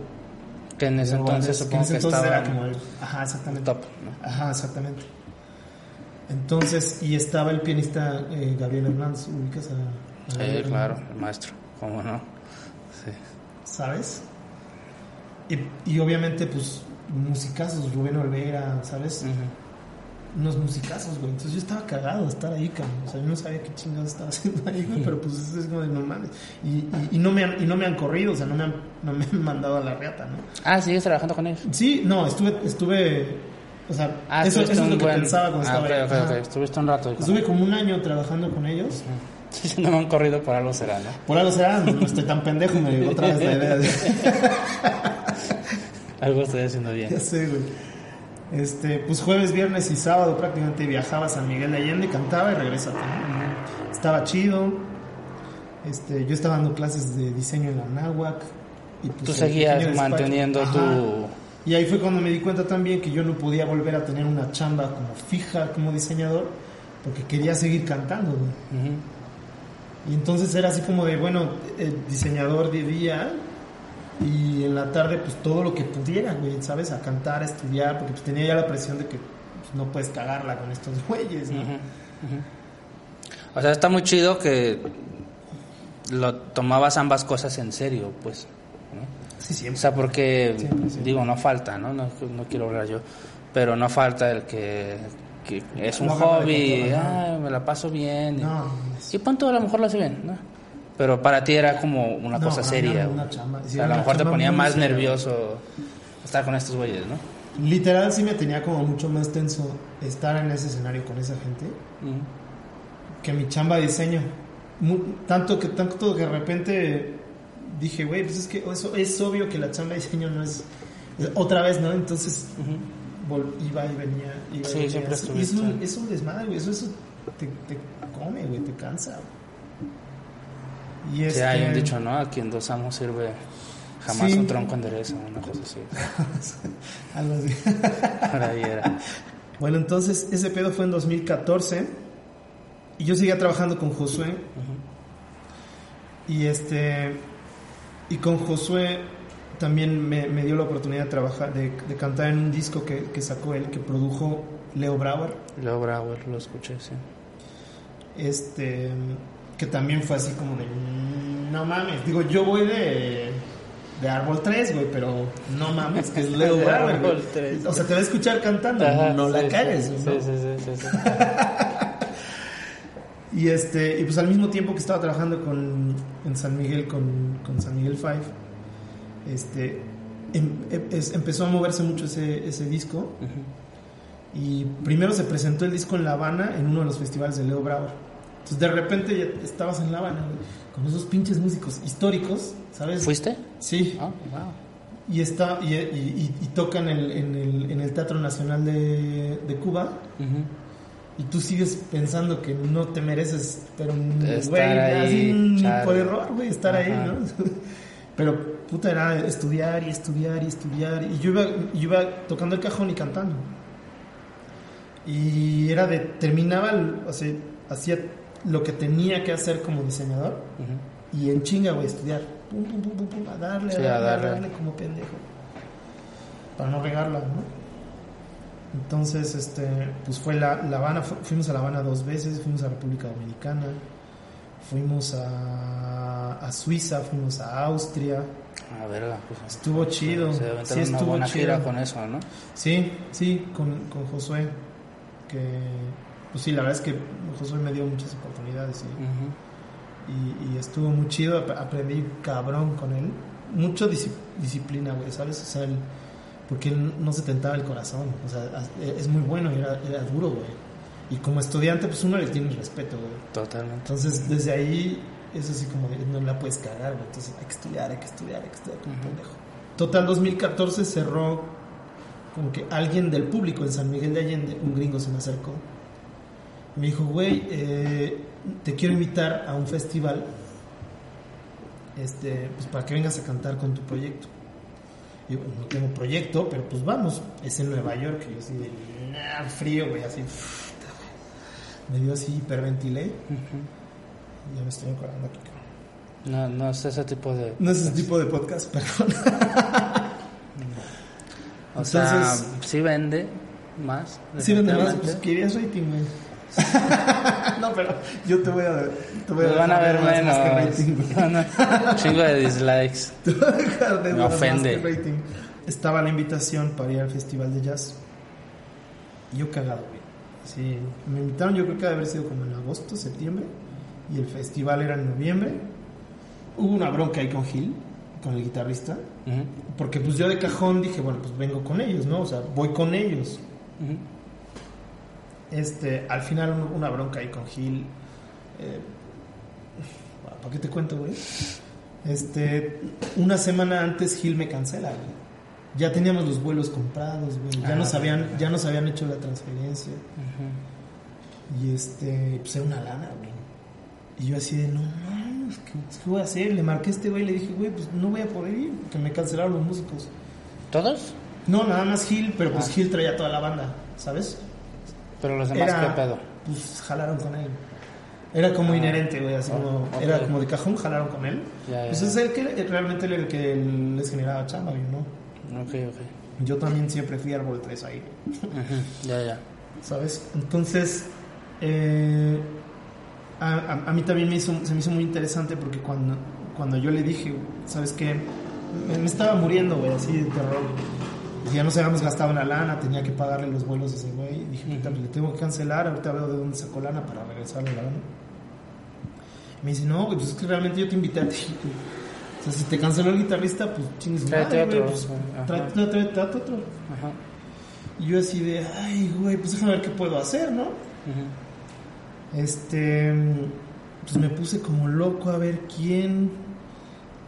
Que en ese entonces supongo en ese que entonces estaba era como el... Ajá, exactamente. top, ¿no? Ajá, exactamente. Entonces, y estaba el pianista eh, Gabriel Hernández, ubicas a, a Sí, claro, Hernández? el maestro, ¿cómo no? Sí. ¿Sabes? Y, y obviamente, pues, musicazos, Rubén Olvera, ¿sabes? Ujú. Unos musicazos, güey. Entonces yo estaba cagado de estar ahí, cabrón. O sea, yo no sabía qué chingados estaba haciendo ahí, güey, pero pues es como de no mames. Y, y, y no me han, y no me han corrido, o sea, no me han, no me han mandado a la reata, ¿no? Ah, ¿sigues trabajando con ellos? Sí, no, estuve, estuve, o sea, Ah, eso, eso es lo que buen- pensaba cuando ah, estaba ok, ahí. ok, Ajá. ok. Estuviste un rato. Estuve como un año trabajando con ellos. Sí, si no me han corrido por algo será, ¿no? Por algo será, no estoy tan pendejo, me llegó otra vez la idea. De... Algo estoy haciendo bien. ya sé, güey. Este, pues jueves, viernes y sábado prácticamente viajaba a San Miguel de Allende, cantaba y regresaba. ¿no? Estaba chido. Este, yo estaba dando clases de diseño en la náhuac. Y pues, Tú seguías manteniendo tu... Y ahí fue cuando me di cuenta también que yo no podía volver a tener una chamba como fija como diseñador porque quería seguir cantando. Y entonces era así como de, bueno, el diseñador de día y en la tarde pues todo lo que pudiera, güey, ¿sabes? A cantar, a estudiar, porque pues tenía ya la presión de que pues, no puedes cagarla con estos güeyes, ¿no? O sea, está muy chido que lo tomabas ambas cosas en serio, pues. ¿no? Sí, O siempre. sea, porque, Siempre, siempre. digo, no falta, ¿no? ¿no? No quiero hablar yo, pero no falta el que, que es un hobby. "Ay, me la paso bien. y- Y punto, a lo mejor lo hace bien, ¿no? Pero para ti era como una No, cosa seria. una chamba. O Sí, sea, a lo mejor te ponía más nervioso estar con estos güeyes, ¿no? literal sí me tenía como mucho más tenso estar en ese escenario con esa gente que mi chamba de diseño. Tanto que tanto que de repente dije, güey, pues es que eso es obvio que la chamba de diseño no es otra vez, ¿no? Entonces iba y venía, iba Sí, y venía. siempre es un, estuviste. es un desmadre, güey. Eso, eso te, te come, güey, te cansa. güey. Y Sí, este, hay un dicho, ¿no? A quien dos amos sirve jamás Sí. un tronco endereza, una cosa así. algo así. Por ahí era. Bueno, entonces ese pedo fue en 2014 y yo seguía trabajando con Josué y este y con Josué también me, me dio la oportunidad de trabajar de, de cantar en un disco que, que sacó él que produjo Leo Brauer Leo Brauer, lo escuché, sí. este que también fue así como de no mames digo yo voy de de árbol 3 güey pero no mames que es Leo De Brauer güey. Árbol 3. o sea te va a escuchar cantando Ajá, no la sí, cagues sí, ¿no? Sí, sí, sí. Y este, y pues al mismo tiempo que estaba trabajando con, en San Miguel con, con San Miguel Five, este, em- em- es- empezó a moverse mucho ese, ese disco. Y primero se presentó el disco en La Habana en uno de los festivales de Leo Brauer. Entonces de repente ya estabas en La Habana con esos pinches músicos históricos, ¿sabes? ¿Fuiste? Sí. Ah, wow. Y, está, y, y- y- y tocan el- en, el, en el Teatro Nacional de, de Cuba. Y tú sigues pensando que no te mereces, pero güey, así mm, chale. por error, güey, estar ahí. ¿no? Pero puta era estudiar y estudiar y estudiar y yo iba, yo iba tocando el cajón y cantando. Y era de terminaba, o sea, hacía lo que tenía que hacer como diseñador y en chinga, güey, estudiar. Pum, pum, pum, pum, pum, a darle, Sí, a a darle, a darle. como pendejo. Para no regarla, ¿no? Entonces, este, pues fue la, la Habana, fu- fuimos a La Habana dos veces, fuimos a República Dominicana, fuimos a a, Suiza, fuimos a Austria. A verga, pues. Estuvo chido. Se Sí, una estuvo buena gira con eso, ¿no? Sí, sí, con, con Josué. Que, pues sí, la verdad es que Josué me dio muchas oportunidades y, Ujú. y- y estuvo muy chido. ap- Aprendí cabrón con él. Mucho dis- disciplina, güey, ¿sabes? O sea, él- porque él no se tentaba el corazón. O sea, as- es muy bueno era, era duro, güey. Y como estudiante, pues uno le tiene respeto, güey. Totalmente. Entonces, desde ahí, es así como no la puedes cagar, güey. Entonces, hay que estudiar, hay que estudiar, hay que estudiar como Ujú. pendejo. Total, 2014 cerró como que alguien del público en San Miguel de Allende, un gringo se me acercó. Me dijo, güey, eh, te quiero invitar a un festival este, pues para que vengas a cantar con tu proyecto. Y yo, no tengo proyecto, pero pues vamos. Es en Nueva York. Y yo así de, "Nah, frío, güey, así. puta, güey". Me dio así, hiperventilé. Ya me estoy acordando aquí. cabrón. No, no es ese tipo de. No es ese tipo de podcast, perdón. O sea, sí vende más. Sí, vende más, pues querías rating, güey. no, pero yo te voy a, te voy a van a ver dejar más- más que menos. rating, Chingo de dislikes. Te voy a dejar de Me más ofende. que rating. Estaba la invitación para ir al festival de jazz. Y yo cagado, güey. Sí, me invitaron, yo creo que debe haber sido como en agosto, septiembre. Y el festival era en noviembre. Hubo una bronca ahí con Gil, con el guitarrista. Porque pues yo de cajón dije, bueno, pues vengo con ellos, ¿no? O sea, voy con ellos. Ujú. Este, al final un- una bronca ahí con Gil. Eh, ¿Para qué te cuento, güey? Este, una semana antes Gil me cancela, güey. Ya teníamos los vuelos comprados, güey. Ya Ah, nos habían, ya nos habían hecho la transferencia. Y este, pues era una lana, güey. Y yo así de, no mames, ¿qué, qué voy a hacer? Le marqué a este güey y le dije, güey, pues no voy a poder ir, porque me cancelaron los músicos. ¿Todos? No, nada más Gil, pero pues Ah. Gil traía toda la banda, ¿sabes? Pero los demás, Era- ¿qué pedo? Pues jalaron con él. Era como Ah. inherente, güey, así como, era como de cajón, jalaron con él. Ya, Pues ya. es el que realmente era el que les generaba chamba, no. Ok, ok. Yo también siempre fui árbol 3 ahí. Ya, ya. ¿sabes? Entonces, eh, a, a- a mí también me hizo, se me hizo muy interesante porque cuando, cuando yo le dije, ¿sabes qué? Me, me estaba muriendo, güey, así de terror. Ya nos habíamos gastado una lana, tenía que pagarle los vuelos a ese güey. Y dije, Ujú. le tengo que cancelar, ahorita veo de dónde sacó lana para regresarle la lana. Y me dice, no, güey, pues es que realmente yo te invité a ti. O sea, si te canceló el guitarrista, pues chingues Tráete otro, pues, tráete, tráete, otro. Ajá. Y yo así de, ay, güey, pues déjame ver qué puedo hacer, ¿no? Este, pues me puse como loco a ver quién.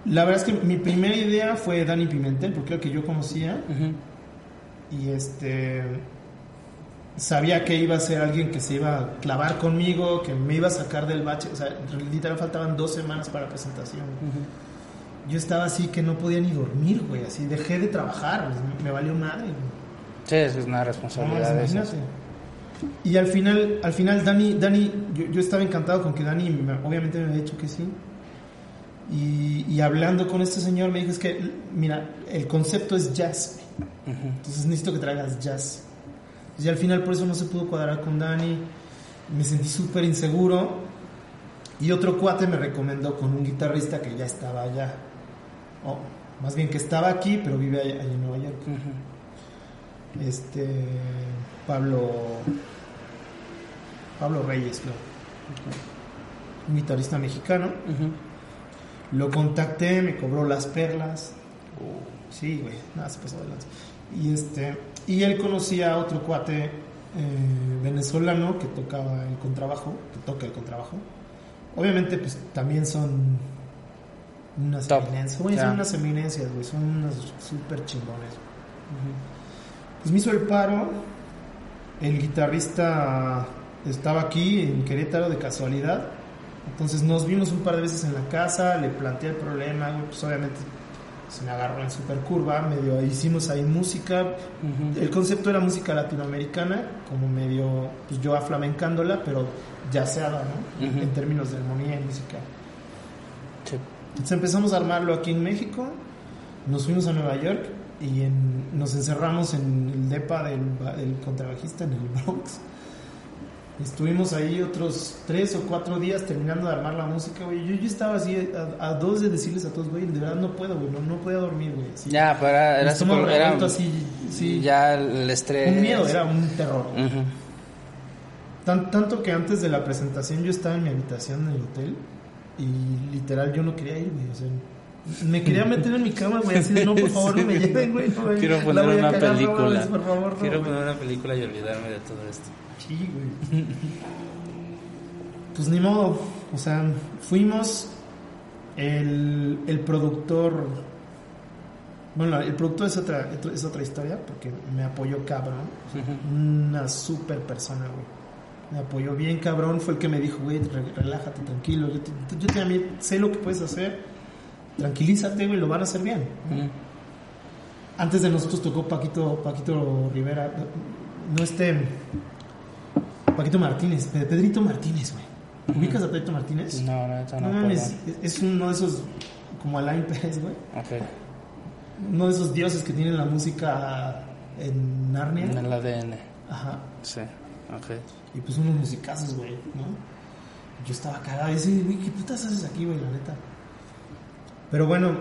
La verdad es que mi primera idea fue Dani Pimentel, porque era el que yo conocía. Ujú. Y este. Sabía que iba a ser alguien que se iba a clavar conmigo, que me iba a sacar del bache. O sea, literal faltaban dos semanas para la presentación. Yo estaba así que no podía ni dormir, güey. Así dejé de trabajar, pues, me valió madre. güey. Sí, es una responsabilidad imagínate. Y al final, al final Dani, Dani yo, yo estaba encantado con que Dani me- obviamente me había dicho que sí. Y, y hablando con este señor me dijo, es que, mira, el concepto es jazz. Entonces necesito que traigas jazz. Y al final por eso no se pudo cuadrar con Dani. Me sentí súper inseguro. Y otro cuate me recomendó con un guitarrista que ya estaba allá. O más bien que estaba aquí, pero vive allá, allá en Nueva York. Este. Pablo. Pablo Reyes, creo. Un guitarrista mexicano. Lo contacté, me cobró las perlas. Sí, güey, nada se pasó de lanza. Y este. Y él conocía a otro cuate eh, venezolano que tocaba el contrabajo, que toca el contrabajo. Obviamente, pues también son unas Top. eminencias. Güey, son unas eminencias, güey, son unas súper chingones. Pues me hizo el paro. El guitarrista estaba aquí en Querétaro de casualidad. Entonces nos vimos un par de veces en la casa, le planteé el problema, pues obviamente se me agarró en super curva, medio hicimos ahí música. El concepto era música latinoamericana, como medio, pues yo aflamencándola, pero yaceada, ¿no? Ujú. En términos de armonía y música. Sí. Entonces empezamos a armarlo aquí en México, nos fuimos a Nueva York y en- nos encerramos en el depa del, del contrabajista en el Bronx. Estuvimos ahí otros tres o cuatro días terminando de armar la música, güey. Yo, yo estaba así a, a dos de decirles a todos, güey, de verdad no puedo, güey, no, no podía dormir, güey. así. Ya, pero era, era, súper- era- así, sí. ya el estrés. Un miedo, era un terror. Tan- tanto que antes de la presentación yo estaba en mi habitación en el hotel y literal yo no quería ir, güey. O sea, me quería meter en mi cama, güey, así de no, por favor, no me lleven, güey. no, Quiero poner una cagar, no película. mames, por favor, no, Quiero poner una película y olvidarme de todo esto. Sí, güey. Pues ni modo. O sea, fuimos. El, el productor. Bueno, el productor es otra, es otra historia porque me apoyó cabrón. Una super persona, güey. Me apoyó bien cabrón. Fue el que me dijo, güey, re- relájate, tranquilo. Yo, te- yo también sé lo que puedes hacer. Tranquilízate, güey, lo van a hacer bien. Antes de nosotros tocó Paquito, Paquito Rivera. No este. Paquito Martínez, Pe- Pedrito Martínez, güey. ¿Ubicas a Pedrito Martínez? No, no, No no, perdón. es es uno de esos. Como Alain Pérez, güey. Ok. Uno de esos dioses que tienen la música en Narnia. En el ADN. Ajá. Sí. Ok. Y pues unos musicazos, güey, ¿no? Yo estaba cagado y decía, güey, ¿qué putas haces aquí, güey, la neta? Pero bueno,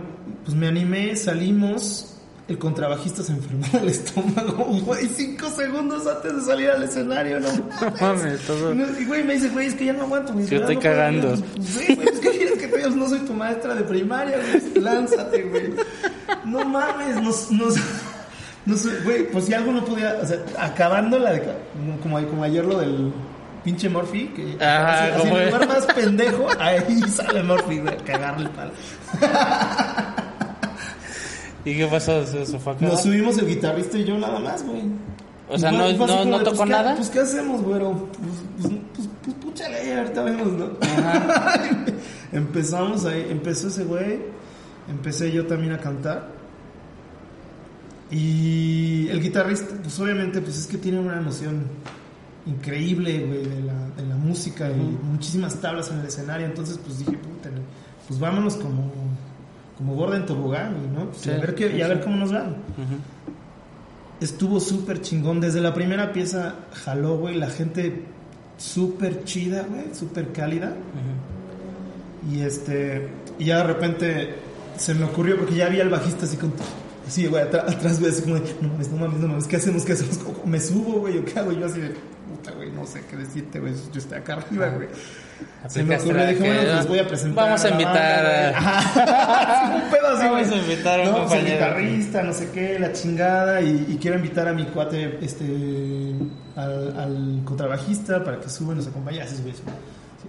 pues me animé, salimos. El contrabajista se enfermó del estómago, güey, cinco segundos antes de salir al escenario, ¿no? No mames, todo. No, Y güey, me dice, güey, es que ya no aguanto. Sí, yo estoy No cagando. güey. Pues, güey, es que quieres que te no soy tu maestra de primaria, güey. Lánzate, güey. No mames, nos, nos, nos- güey, pues si algo no podía, o sea, acabando la de, como, como ayer lo del pinche Morphy, que Ajá, así, así, el lugar más pendejo, ahí sale Morphy, güey, a cagarle el palo. ¿Y qué pasó? ¿Se, se fue a acabar? Nos subimos el guitarrista y yo nada más, güey. O sea, ¿no, no, no tocó pues, ¿qué- nada? Pues, ¿qué hacemos, güero? Pues, pues, pues, pues, púchale, ahorita vemos, ¿no? Empezamos ahí, empezó ese güey, empecé yo también a cantar. Y el guitarrista, pues obviamente, pues es que tiene una noción increíble, güey, de la, de la música y muchísimas tablas en el escenario. Entonces, pues dije, puta, pues vámonos como, como gorda en tobogán, güey, ¿no? Pues, Sí, a ver, qué, sí, y a ver cómo nos van. Estuvo súper chingón. Desde la primera pieza jaló, güey. La gente súper chida, güey. Súper cálida. Y este. Y ya de repente se me ocurrió, porque ya había el bajista así con. Así, güey, atrás, güey, así como de, no mames, no mames, no mames, ¿qué hacemos? ¿Qué hacemos? ¿Cómo- ¿Me subo, güey? ¿O qué hago? Yo así de, puta, güey, no sé qué decirte, güey, yo estoy acá arriba, güey. Se me ocurrió, dije, bueno, pues voy a presentar. Vamos a invitar a- un pedo así, Vamos a invitar a un no, guitarrista, no sé qué, la chingada, y, y quiero invitar a mi cuate, este, al, al contrabajista para que suba y nos acompañe. Así, güey.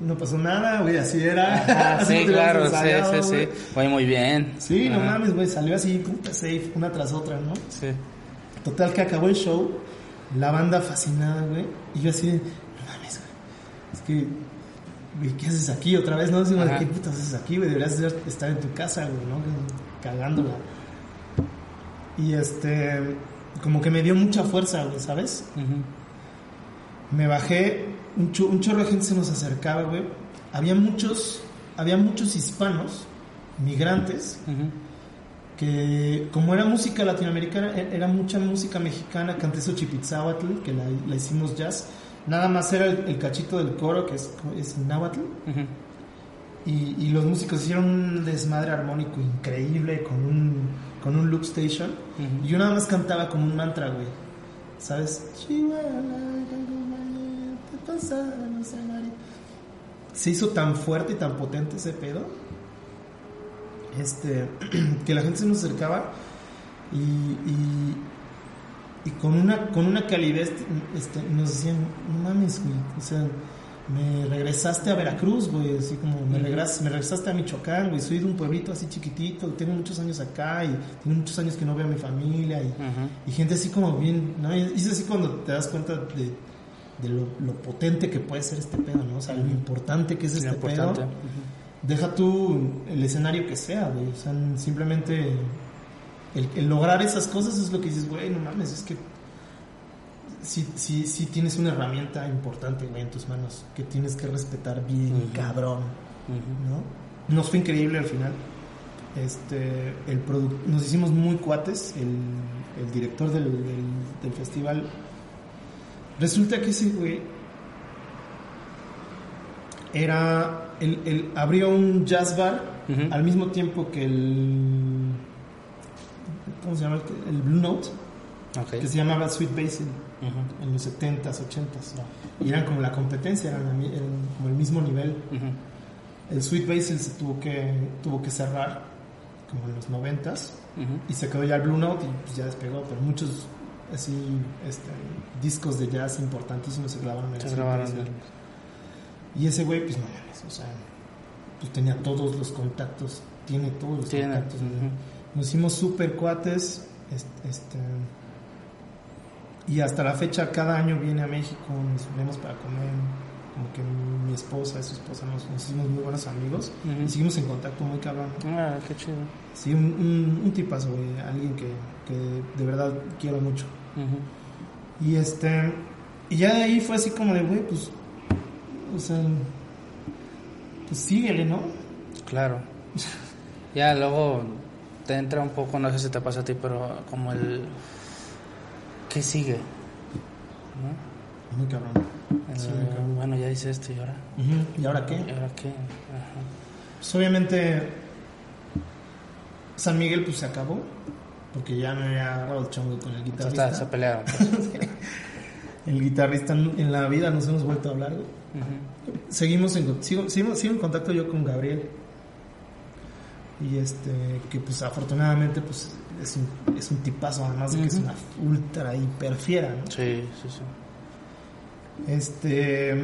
No pasó nada, güey, así era. Ajá, Así sí, claro, sí, ensayado, sí, sí. güey. Fue muy bien. Sí, no Ajá. mames, güey, salió así, puta safe, una tras otra, ¿no? Sí. Total que acabó el show, la banda fascinada, güey, y yo así de, no mames, güey, es que, güey, ¿qué haces aquí otra vez? No, Ajá. ¿qué putas haces aquí, güey? Deberías estar- en tu casa, güey, ¿no? Cagándola. Y este, como que me dio mucha fuerza, güey, ¿sabes? Me bajé, un, cho- un chorro de gente se nos acercaba, güey. Había muchos, había muchos hispanos, migrantes. Que como era música latinoamericana, e- era mucha música mexicana, canté Xochipitzahuatl, que la, la hicimos jazz, nada más era el, el cachito del coro, que es, es náhuatl, Ujú. y, y los músicos hicieron un desmadre armónico increíble con un, con un loop station, Ujú. y yo nada más cantaba como un mantra, güey, ¿sabes? Se hizo tan fuerte y tan potente ese pedo este, que la gente se nos acercaba y, y, y con, una, con una calidez este, nos decían, no mames, güey, o sea, me regresaste a Veracruz, güey, así como me, regres, me regresaste a Michoacán, güey, soy de un pueblito así chiquitito, tengo muchos años acá y tengo muchos años que no veo a mi familia y, gente así como bien, ¿no? Y es así cuando te das cuenta de, de lo, lo potente que puede ser este pedo, ¿no? O sea, lo importante que es este pedo. Deja tú el escenario que sea, güey. O sea, simplemente el, el lograr esas cosas es lo que dices, güey, no mames, es que sí, sí, sí tienes una herramienta importante, güey, en tus manos que tienes que respetar bien, cabrón. ¿no? Nos fue increíble al final. Este, el nos hicimos muy cuates, el, el director del, del, del festival. Resulta que ese güey era, él abrió un jazz bar al mismo tiempo que el, ¿cómo se llama? El, el Blue Note, que se llamaba Sweet Basil en los 70s, 80s. Y eran como la competencia, eran, como el mismo nivel. El Sweet Basil se tuvo que, tuvo que cerrar como en los 90s Ujú. y se quedó ya el Blue Note y pues ya despegó, pero muchos así este, discos de jazz importantísimos se grabaron en el Se grabaron. Y ese güey, pues no mames, o sea, pues tenía todos los contactos, tiene todos los Tiene. contactos. Nos hicimos súper cuates, este, este, y hasta la fecha cada año viene a México, nos vemos para comer, como que mi esposa y su esposa nos, nos hicimos muy buenos amigos y seguimos en contacto muy cabrón. Ah, qué chido. Sí, un, un, un tipazo, güey, alguien que, que de verdad quiero mucho. Y este, y ya de ahí fue así como de, güey, pues, o sea, pues síguele, ¿no? Claro. Ya luego te entra un poco, no sé si te pasa a ti, pero como el... ¿Qué sigue? ¿No? Muy cabrón. El, Sí, muy cabrón. bueno, ya hice esto y ahora. Ujú, ¿Y ahora qué? ¿Y ahora qué? Ajá. Pues obviamente San Miguel pues se acabó porque ya me había agarrado el chongo con el guitarrista. está- se pelearon. pues. El guitarrista en la vida nos hemos vuelto a hablar. güey. Seguimos en sigo, sigo, sigo en contacto yo con Gabriel. Y este que pues afortunadamente pues es un, es un tipazo además de que es una ultra hiper fiera, ¿no? Sí, sí, sí. Este,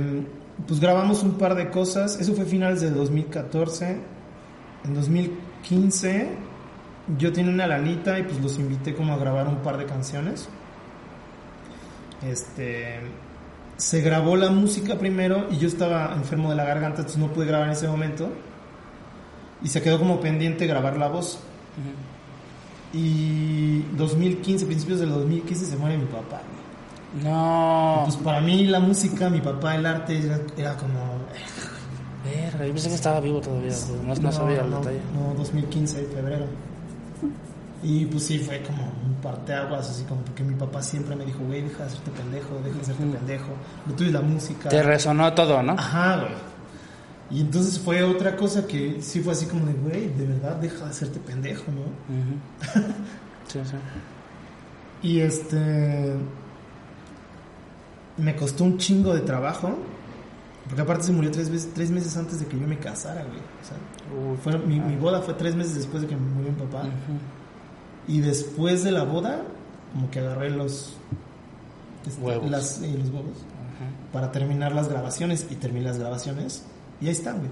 pues grabamos un par de cosas. Eso fue finales del 2014. En 2015 yo tenía una lanita y pues los invité como a grabar un par de canciones. Este, se grabó la música primero y yo estaba enfermo de la garganta, entonces no pude grabar en ese momento. Y se quedó como pendiente grabar la voz. Ujú. Y 2015, principios del 2015 se muere mi papá. No. Pues para mí la música, mi papá, el arte era, era como... Verga, yo pensé que estaba vivo todavía. pues, No, no sabía el no, detalle. No, 2015, febrero. Y pues sí, fue como un parteaguas, así como porque mi papá siempre me dijo, güey, deja de hacerte pendejo, deja de hacerte pendejo. Lo tuyo es la música. Te resonó todo, ¿no? Ajá, güey. Y entonces fue otra cosa que sí fue así como de, güey, de verdad deja de hacerte pendejo, ¿no? Sí, sí. Y este. Me costó un chingo de trabajo. Porque aparte se murió tres, veces, tres meses antes de que yo me casara, güey. O sea, Uy, fue, mi, mi boda fue tres meses después de que me murió mi papá. Ujú. Y después de la boda, como que agarré los. este, Huevos. Las, eh, los huevos. Ujú. Para terminar las grabaciones. Y terminé las grabaciones. Y ahí están, güey.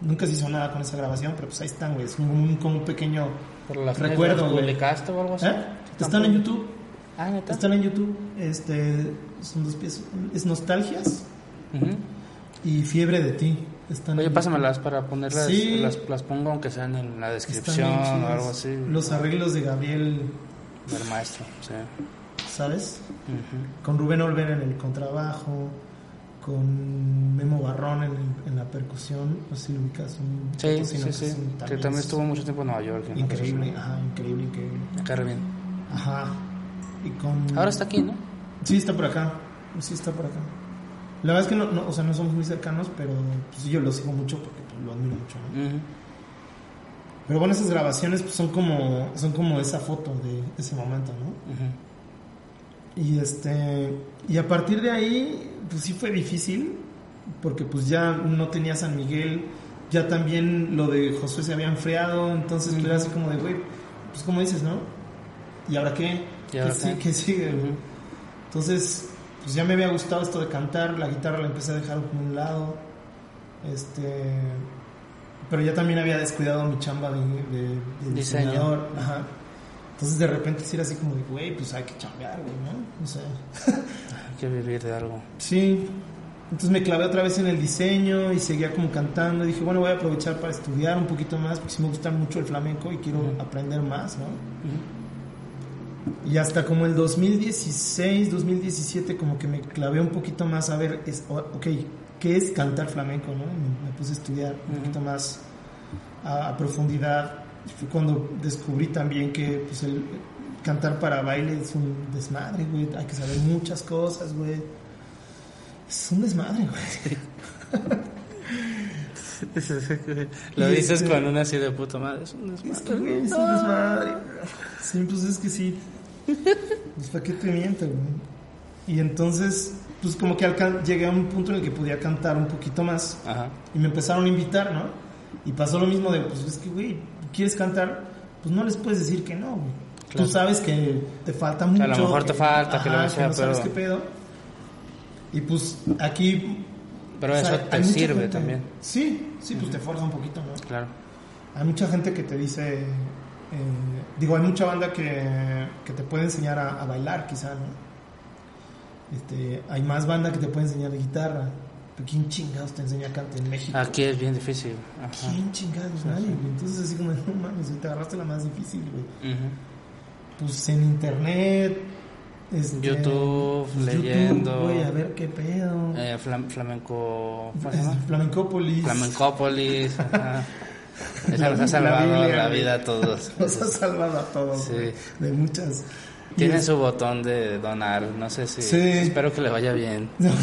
Nunca se hizo nada con esa grabación, pero pues ahí están, güey. Es como un, como un pequeño. Pero las Recuerdo, güey. publicaste o algo así. ¿Eh? Están en YouTube. Ah, neta. Están en YouTube. Este, son dos piezas. Es Nostalgias y Fiebre de ti. Están Oye, pásamelas para ponerlas, Sí. las, las pongo aunque sean en la descripción o algo así. Los arreglos de Gabriel, Del maestro, sí. ¿sabes? Con Rubén Olvera en el contrabajo, con Memo Barrón en, el- en la percusión. No sé si ubicas. Un Sí, sí, sí. es un- Que también es estuvo mucho tiempo en Nueva York. en Increíble, ajá, increíble, increíble. Acá re bien. Ajá. Y con... Ahora está aquí, ¿no? Sí, está por acá. Sí, está por acá. La verdad es que no, no, o sea, no somos muy cercanos, pero pues, yo lo sigo mucho porque pues, lo admiro mucho. ¿no? Ujú. Pero bueno, esas grabaciones pues, son como son como esa foto de ese momento, ¿no? Y este y a partir de ahí pues sí fue difícil porque pues ya no tenía San Miguel, ya también lo de Josué se había enfriado, entonces pues, era así como de, güey, pues como dices, ¿no? ¿Y ahora qué? ¿Y ahora ¿Qué, sigue? Entonces, pues ya me había gustado esto de cantar, la guitarra la empecé a dejar por un lado. Este, pero ya también había descuidado mi chamba de, de- de Diseño. diseñador. Ajá. Entonces de repente sí era así como de, güey, pues hay que chambear, güey, ¿no? O sea, Hay que vivir de algo. sí. Entonces me clavé otra vez en el diseño y seguía como cantando. Dije, bueno, voy a aprovechar para estudiar un poquito más porque sí me gusta mucho el flamenco y quiero aprender más, ¿no? Ujú. Y hasta como el 2016, 2017, como que me clavé un poquito más a ver, es, ok, ¿qué es cantar flamenco? ¿no? Me, me puse a estudiar un poquito más a, a profundidad. Fue cuando descubrí también que pues, el cantar para baile es un desmadre, güey. Hay que saber muchas cosas, güey. Es un desmadre, güey. Lo dices este- con una así de puta madre. Es un Es desmadre. es un desmadre. Sí, pues es que sí. Pues para qué te miento, güey. Y entonces, pues como que llegué a un punto en el que podía cantar un poquito más. Ajá. Y me empezaron a invitar, ¿no? Y pasó lo mismo de, pues es que, güey, ¿quieres cantar? Pues no les puedes decir que no, güey. Claro. Tú sabes que te falta mucho. a lo mejor te falta, que lo ajá, que sea, no sabes pero- qué pedo. Y pues aquí... Pero o eso te sirve gente- también. Sí, sí, pues te forja un poquito, ¿no? Claro. Hay mucha gente que te dice, eh, digo, hay mucha banda que, que te puede enseñar a, a bailar, quizá, ¿no? Este, hay más banda que te puede enseñar guitarra. Pero ¿quién chingados te enseña a cantar en México? Aquí es bien difícil. Ajá. ¿Quién chingados? Nadie, güey. Entonces, así como, no mames, te agarraste la más difícil, güey. Ujú. Pues en internet, este, YouTube, pues, leyendo. YouTube, güey, a ver qué pedo. Eh, flam- flamenco. ¿Cómo se llama? Flamencópolis. Flamencópolis. ajá. Esa nos La ha salvado Biblia, la güey. vida a todos. Nos ha salvado a todos, Sí. güey, de muchas. Y Tiene es- su botón de donar, no sé si. Sí. Espero que le vaya bien. No,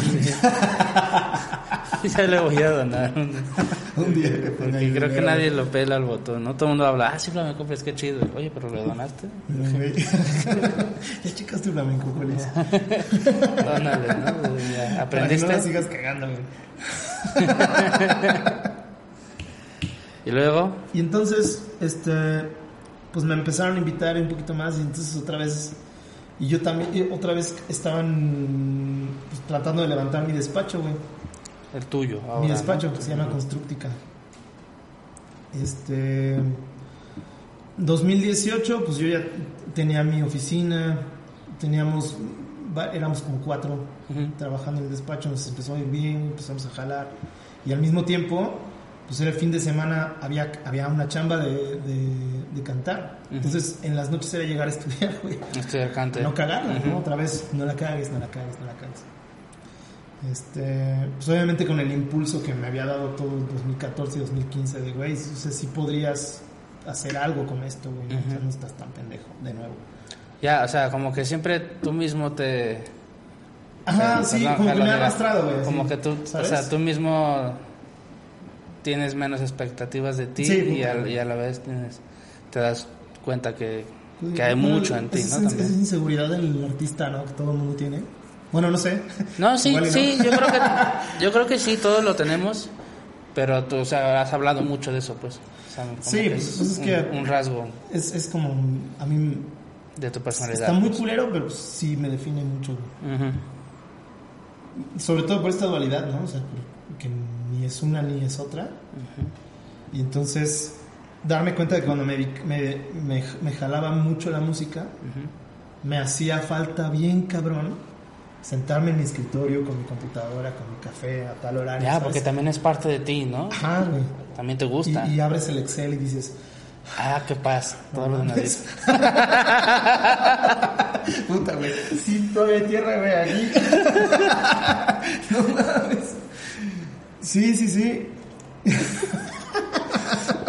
ya le voy a donar. un- día que Porque creo que nadie lo pela al botón, ¿no? Todo el mundo habla, ah, sí, flamenco, pues qué chido. Oye, pero le donaste. Ya checaste Flamencópolis. Dónale, ¿no? Ya, Para que no ¿Aprendiste? la sigas cagando, güey. Y luego, Y entonces, este, pues me empezaron a invitar un poquito más y entonces otra vez, y yo también, y otra vez estaban pues, tratando de levantar mi despacho, güey. el tuyo. Ahora, mi despacho, ¿no? que se llama Constructica. Este, 2018, pues yo ya tenía mi oficina, teníamos, éramos como cuatro trabajando en el despacho, nos empezó a ir bien, empezamos a jalar. Y al mismo tiempo, pues era el fin de semana, había, había una chamba de, de- de cantar. Entonces, en las noches era llegar a estudiar, güey. Estudiar cante. No cagarla. ¿no? Otra vez, no la cagues, no la cagues, no la cagues. Este, pues obviamente con el impulso que me había dado todo el 2014 y 2015 de, güey, o sea, si podrías hacer algo con esto, güey, o sea, Ujú. no estás tan pendejo, de nuevo. Ya, o sea, como que siempre tú mismo te... Ajá, o sea, sí, como que me ha arrastrado, güey. Como sí, que tú, ¿sabes? o sea, tú mismo tienes menos expectativas de ti Sí, y, a, y a la vez tienes, te das cuenta que, Pues, que hay mucho en ti, es, ¿no? es- También. es inseguridad del artista, ¿no? Que todo el mundo tiene. Bueno, no sé. No, sí, no. sí, yo creo que yo creo que sí, todos lo tenemos, pero tú, o sea, has hablado mucho de eso, pues. O sea, Sí, pues, es pues, es un, que- un rasgo Es, es como, a mí, de tu personalidad. está muy culero, pero pues, sí me define mucho. Sobre todo por esta dualidad, ¿no? O sea, por- es una ni es otra. Y entonces, darme cuenta de que cuando me, me, me, me jalaba mucho la música, me hacía falta bien cabrón sentarme en mi escritorio con mi computadora, con mi café a tal horario. Ya, ¿sabes? porque también es parte de ti, ¿no? Ajá, güey. También te Y, gusta. y abres el Excel y dices, Ah, qué paz. Todo mames. demás. puta, güey, sí, todavía tierra, güey, aquí. no mames. Sí, sí, sí.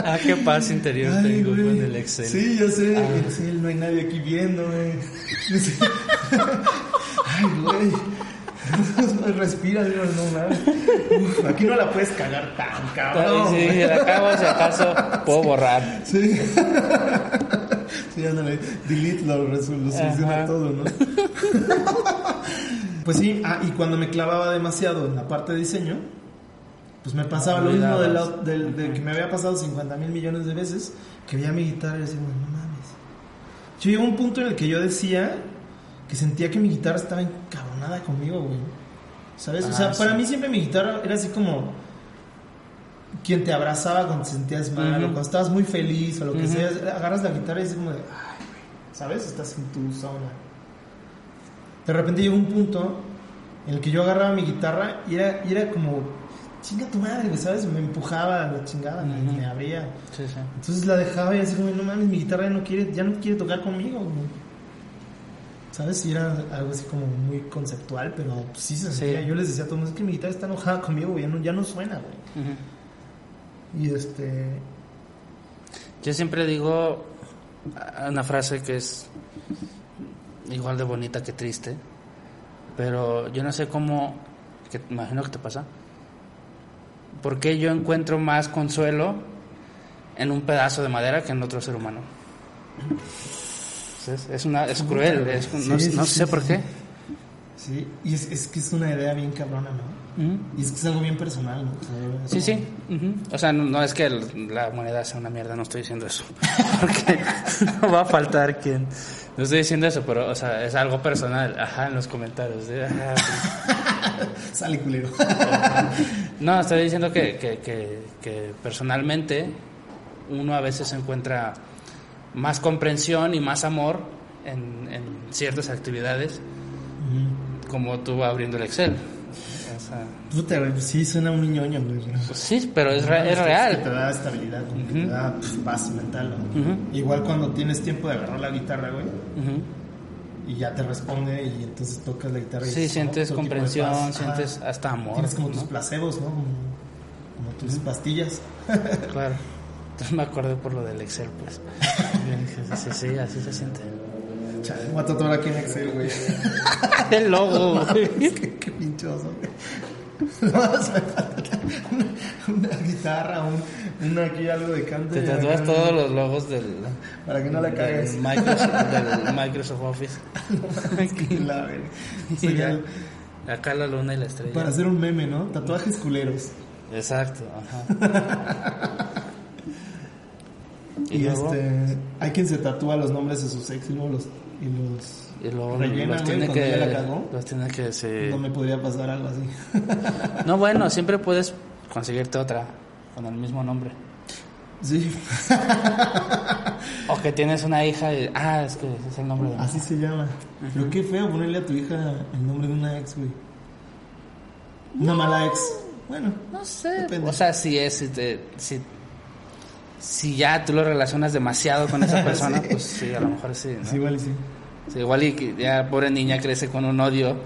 Ah, qué paz interior Ay, tengo güey. con el Excel. Sí, yo sé. Ah. Excel, no hay nadie aquí. Sí. Ay, güey. Respira, digo, no mames. Aquí no la puedes cagar tan cabrón. sí, güey. la acabo, si acaso, puedo borrar. Sí. Sí, ándale. Delete lo, lo soluciona todo, ¿no? Pues sí, ah, y cuando me clavaba demasiado en la parte de diseño, pues me pasaba lo mismo de, la- de que me había pasado 50 mil millones de veces, que veía mi guitarra y decía, "Güey, no mames. Yo llegó un punto en el que yo decía que sentía que mi guitarra estaba encabronada conmigo, güey. ¿Sabes? o Ah, sea, para sí. mí siempre mi guitarra era así como quien te abrazaba cuando te sentías mal o cuando estabas muy feliz o lo que sea. Agarras la guitarra y es como de, ay, güey, ¿sabes? Estás en tu zona. De repente llegó un punto en el que yo agarraba mi guitarra y era, y era como, chinga tu madre, güey, ¿sabes? Me empujaba la chingada, me- abría. Sí, sí. Entonces la dejaba y así como, no mames, mi guitarra ya no quiere, ya no quiere tocar conmigo. güey. ¿Sabes? Y era algo así como muy conceptual, pero pues, sí se Sí. sentía. Yo les decía a todos, es que mi guitarra está enojada conmigo, güey, ya no, ya no suena, güey. Y este... Yo siempre digo una frase que es igual de bonita que triste, pero yo no sé cómo, que imagino que te pasa, ¿por qué yo encuentro más consuelo en un pedazo de madera que en otro ser humano? Es, es una, es cruel, es- no, Sí, sí, no sí, sé sí, por sí. qué. Sí, y es, es que es una idea bien cabrona, ¿no? Y es que es algo bien personal, ¿no? O sea, es Sí, sí. ujú. O sea, no, no es que el- la humanidad sea una mierda, no estoy diciendo eso. Porque no va a faltar quien. No estoy diciendo eso, pero, o sea, es algo personal. Ajá, en los comentarios. de, ajá. Sale culero. No, estoy diciendo que, que, que, que personalmente uno a veces encuentra más comprensión y más amor en, en ciertas actividades, como tú abriendo el Excel. O sea, Puta, güey, pues sí, suena muy ñoño, güey. pues sí, pero es, re- es Que te real. da estabilidad, como que te da pf, paz mental. ¿no? Ujú. Igual cuando tienes tiempo de agarrar la guitarra, güey, Ujú. y ya te responde y entonces tocas la guitarra y Sí, dices, sientes de comprensión, sientes hasta amor. Tienes como ¿no? tus placebos, ¿no? Como, tus pastillas. Claro. Entonces me acordé por lo del Excel, pues. Sí, sí, así se siente. Chale, voy a tatuar aquí en Excel, güey. El logo, güey. qué, qué pinchoso, güey. No, me falta una, una guitarra, un, una aquí algo de canto. Te tatúas todos los logos del, Para que no la cagues. del, Microsoft, del Microsoft Office. La Acá la luna y la estrella. Para hacer un meme, ¿no? Tatuajes culeros. Exacto, ajá. Y, este, hay quien se tatúa los nombres de sus ex y luego los, y los y luego rellena, los tiene que, ya la cagó. los tiene que sí. No me podría pasar algo así. No, bueno, siempre puedes conseguirte otra con el mismo nombre. Sí, O que tienes una hija y, ah, es que ese es el nombre de así se llama. Pero qué feo ponerle a tu hija el nombre de una ex, güey. Una mala ex. Bueno, No sé. Depende. O sea, si es, si, te- si, si ya tú lo relacionas demasiado con esa persona, Sí. pues sí, a lo mejor sí. ¿no? sí, igual y sí. Sí, igual y que ya pobre niña crece con un odio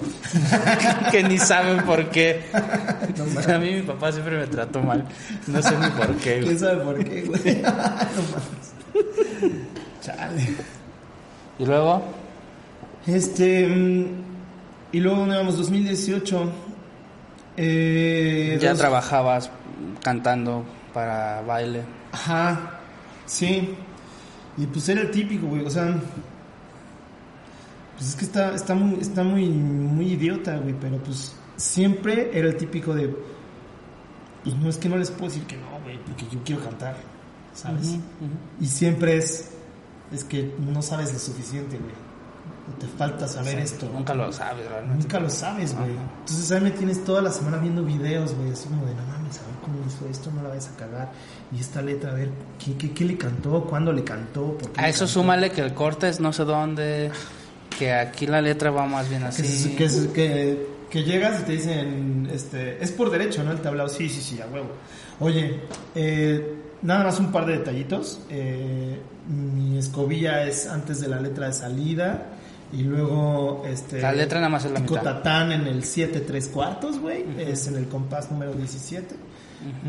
que ni saben por qué. a mí mi papá siempre me trató mal. No sé ni por qué. güey. ¿Quién sabe por qué, güey? no. Chale. Y luego, Este. mm, Y luego, ¿dónde vamos? 2018. Eh, ya dos- trabajabas cantando para baile. Ajá, sí. Y pues era el típico, güey. O sea, pues es que está, está, muy, está muy, muy idiota, güey. Pero pues siempre era el típico de. Pues no es que no les puedo decir que no, güey, porque yo quiero cantar, ¿sabes? Y siempre es. Es que no sabes lo suficiente, güey. Te falta saber esto. Nunca lo sabes realmente. Nunca lo sabes, güey. Entonces ahí me tienes toda la semana viendo videos, güey, así como de, no mames, a ver cómo hizo esto, no la vayas a cagar. Y esta letra, a ver, ¿qué, qué, qué le cantó? ¿Cuándo le cantó? ¿Por qué A eso cantó? súmale que el corte es no sé dónde, que aquí la letra va más bien Que, así. que, se- que, que llegas y te dicen, este, es por derecho, ¿no? El tablao, sí, sí, sí, a huevo. Oye, eh, nada más un par de detallitos. Eh, mi escobilla es antes de la letra de salida. Y luego, este. La letra nada más es la mitad. Cotatán en el 7 3 cuartos, güey. Es en el compás número 17.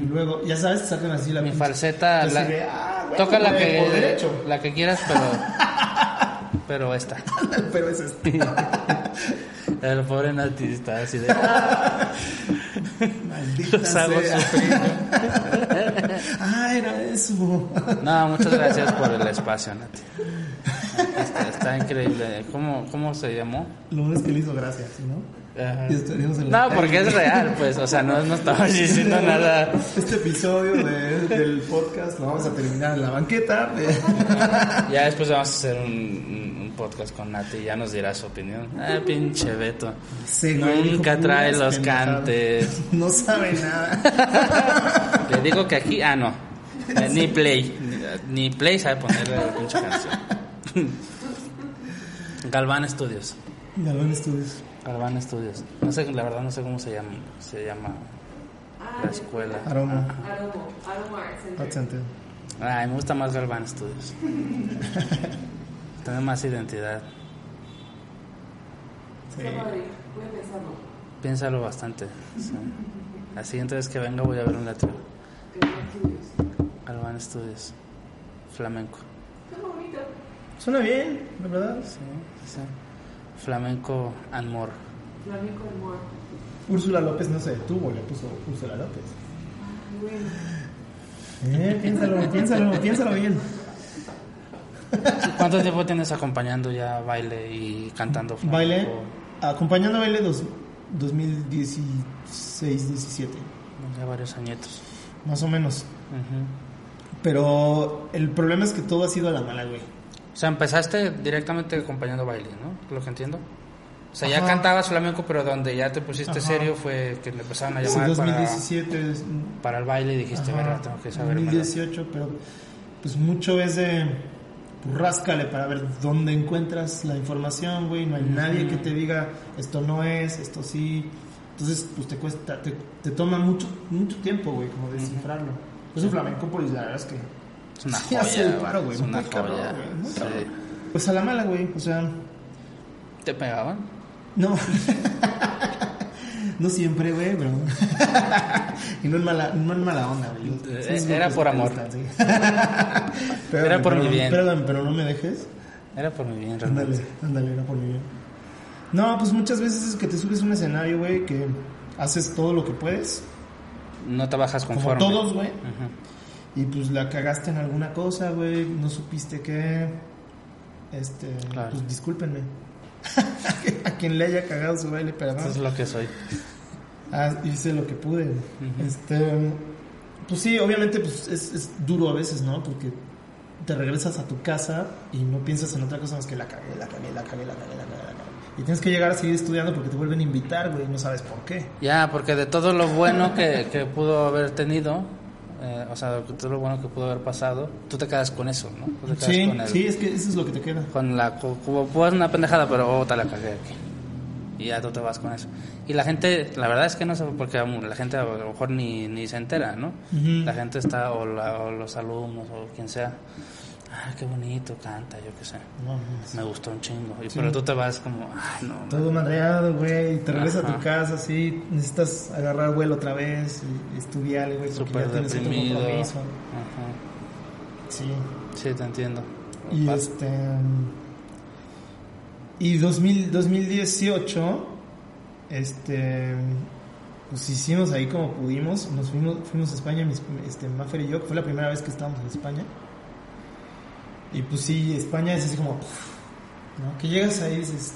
Y luego, ya sabes, sacan así la Mi pinche- falseta, así la- ah, güey, toca la que, derecho. la que quieras, pero, pero esta. Pero es este. El pobre Nati está así de... Maldita Los hago sea. Ah, era eso. No, muchas gracias por el espacio, Nati. Está, está increíble. ¿Cómo, ¿Cómo se llamó? Lo bueno es que le hizo gracia, ¿sí, ¿no? Ajá. Y estaríamos en la No, porque es real, pues, o sea, no, no estamos diciendo nada. Este episodio de- del podcast lo vamos a terminar en la banqueta. Ya después vamos a hacer un, podcast con Nati y ya nos dirá su opinión. Ah, pinche Beto. Sí, güey, dijo Nunca trae los cantes. No sabe nada. Le digo que aquí, ah, no. Eh, Ni play. Ni, ni play sabe ponerle la pinche canción. Galván Studios. Galván Estudios. Galván Studios. No sé, la verdad no sé cómo se llama. Se llama la escuela. Aroma. Aromo, Aromo Art Center. Art Center. Ay, me gusta más Galván Studios. Tiene más identidad. Sí. Voy a pensarlo. Piénsalo bastante. sí. La siguiente vez que venga voy a ver un letrero. Que no estudios. Galván Studios. Flamenco. Está bonito. Suena bien, la verdad. Sí, sí. Flamenco and more. Flamenco amor. Úrsula López no se detuvo, le puso Úrsula López. bueno. Eh, piénsalo, piénsalo, piénsalo bien. ¿Cuánto tiempo tienes acompañando ya baile y cantando? flamenco? Baile, acompañando a baile dos, 2016, 17, Ya varios añitos. más o menos. Pero el problema es que todo ha sido a la mala, güey. O sea, empezaste directamente acompañando baile, ¿no? Lo que entiendo. O sea, ya Ajá. cantabas flamenco, pero donde ya te pusiste Ajá. serio fue que le empezaron a Sí, llamar para, 2017, es- para el baile y dijiste, verá, tengo que saber. 2018, pero pues mucho es de pues, ráscale para ver dónde encuentras la información, güey. No hay nadie que te diga esto no es, esto sí. Entonces, pues te cuesta, te, te toma mucho, mucho tiempo, güey, como descifrarlo. Pues el flamenco, pues la verdad es que Es una sí hace el joya, paro, güey. es una muy cabrón, joya. güey, muy Sí. cabrón. Pues a la mala, güey, o sea, ¿Te pegaban? no. no siempre, güey, bro. y no en mala, no en mala onda, güey. Eh, Sí, era por amor. sí. Era por pero mi bien. Perdón, pero no me dejes. Era por mi bien, Ándale, realmente. ándale, era por mi bien. No, pues muchas veces es que te subes a un escenario, güey, que haces todo lo que puedes, No te bajas como conforme. todos, güey, Ujú. Y pues la cagaste en alguna cosa, güey, no supiste qué. Este, Claro. pues discúlpenme. a quien le haya cagado su baile, perdón. Eso es lo que soy. Ah, hice lo que pude. Este, pues sí, obviamente pues es, es duro a veces, ¿no? Porque te regresas a tu casa y no piensas en otra cosa más que la cagué, la cagué, la cagué, la cagué, la cagué. Y tienes que llegar a seguir estudiando porque te vuelven a invitar, güey, y no sabes por qué. Ya, porque de todo lo bueno que, que pudo haber tenido, eh, o sea, todo lo bueno que pudo haber pasado, tú te quedas con eso, ¿no? Tú te quedas Sí, con el- sí, es que eso es lo que te queda. con la co- como pues una pendejada pero oh, te la cagué aquí. Y ya tú te vas con eso. Y la gente la verdad es que no sé porque la gente a lo mejor ni, ni se entera no la gente está o, la- o los alumnos o quien sea ah qué bonito canta yo qué sé No, me gustó un chingo y Sí. pero tú te vas como ay no Todo madreado, güey, te regresas a tu casa, sí, necesitas agarrar vuelo otra vez y estudiar, güey, porque súper ya tienes otro deprimido. Ajá. Sí. sí te entiendo Y este. Y 2000, 2018, este. Pues hicimos ahí como pudimos. Nos fuimos, fuimos a España, mis, este, Maffer y yo, que fue la primera vez que estábamos en España. Y pues sí, España es así como. ¿no? Que llegas ahí y dices,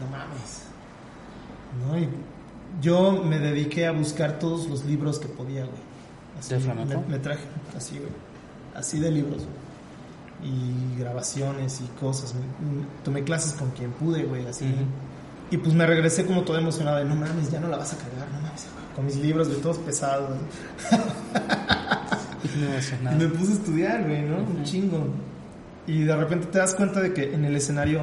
no mames. ¿No? Y yo me dediqué a buscar todos los libros que podía, güey. Así, ¿De flamenco? Me, me traje así, güey. Así de libros, güey y grabaciones y cosas. Me- me- Tomé clases con quien pude, güey, así. Y pues me regresé como todo emocionado de, no mames, ya no la vas a cagar, no mames. Con mis libros de todos pesados. No sé Y nada. me puse a estudiar, güey, ¿no? Un chingo. Y de repente te das cuenta de que en el escenario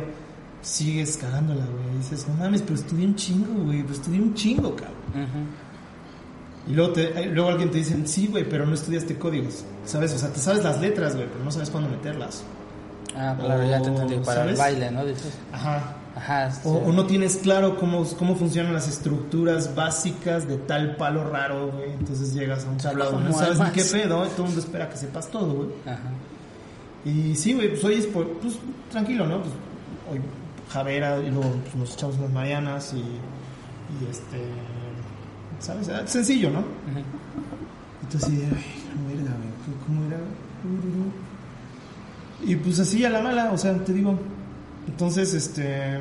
sigues cagándola, güey. Y dices, no mames, pero estudié un chingo, güey. Pero estudié un chingo, cabrón. Ujú. Y luego, te, eh, luego alguien te dice, sí, güey, pero no estudiaste códigos. ¿Sabes? O sea, te sabes las letras, güey, pero no sabes cuándo meterlas. ah claro ya te O, entendí para el baile no dices Ajá. ajá O, sí. o no tienes claro cómo, cómo funcionan las estructuras básicas de tal palo raro, güey. Entonces llegas a un tablado, no ¿Cómo sabes ni qué pedo, y todo el mundo espera que sepas todo, güey. Ajá. Y sí, güey, pues hoy es por, pues tranquilo, ¿no? Pues hoy Javera y luego pues, nos echamos unas marianas y, y este, ¿sabes? Ah, Sencillo, ¿no? Ujú. Entonces, ay, ¿cómo era, güey? ¿Cómo era? Y pues así a la mala, o sea, te digo. Entonces, este,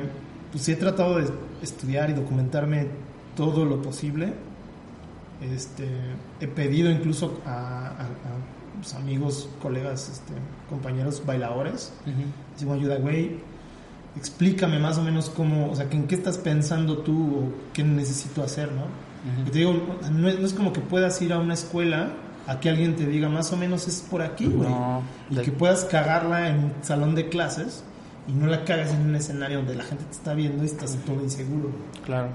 pues sí he tratado de estudiar y documentarme todo lo posible. Este, he pedido incluso a, a- a, pues, amigos, colegas, este, compañeros bailadores, Ujú. digo, ayuda, güey, explícame más o menos cómo, o sea, que en qué estás pensando tú o qué necesito hacer, ¿no? Y te digo, no es, no es como que puedas ir a una escuela a que alguien te diga más o menos es por aquí, güey. No, y de- que puedas cagarla en un salón de clases y no la cagas en un escenario donde la gente te está viendo y estás todo inseguro. Claro.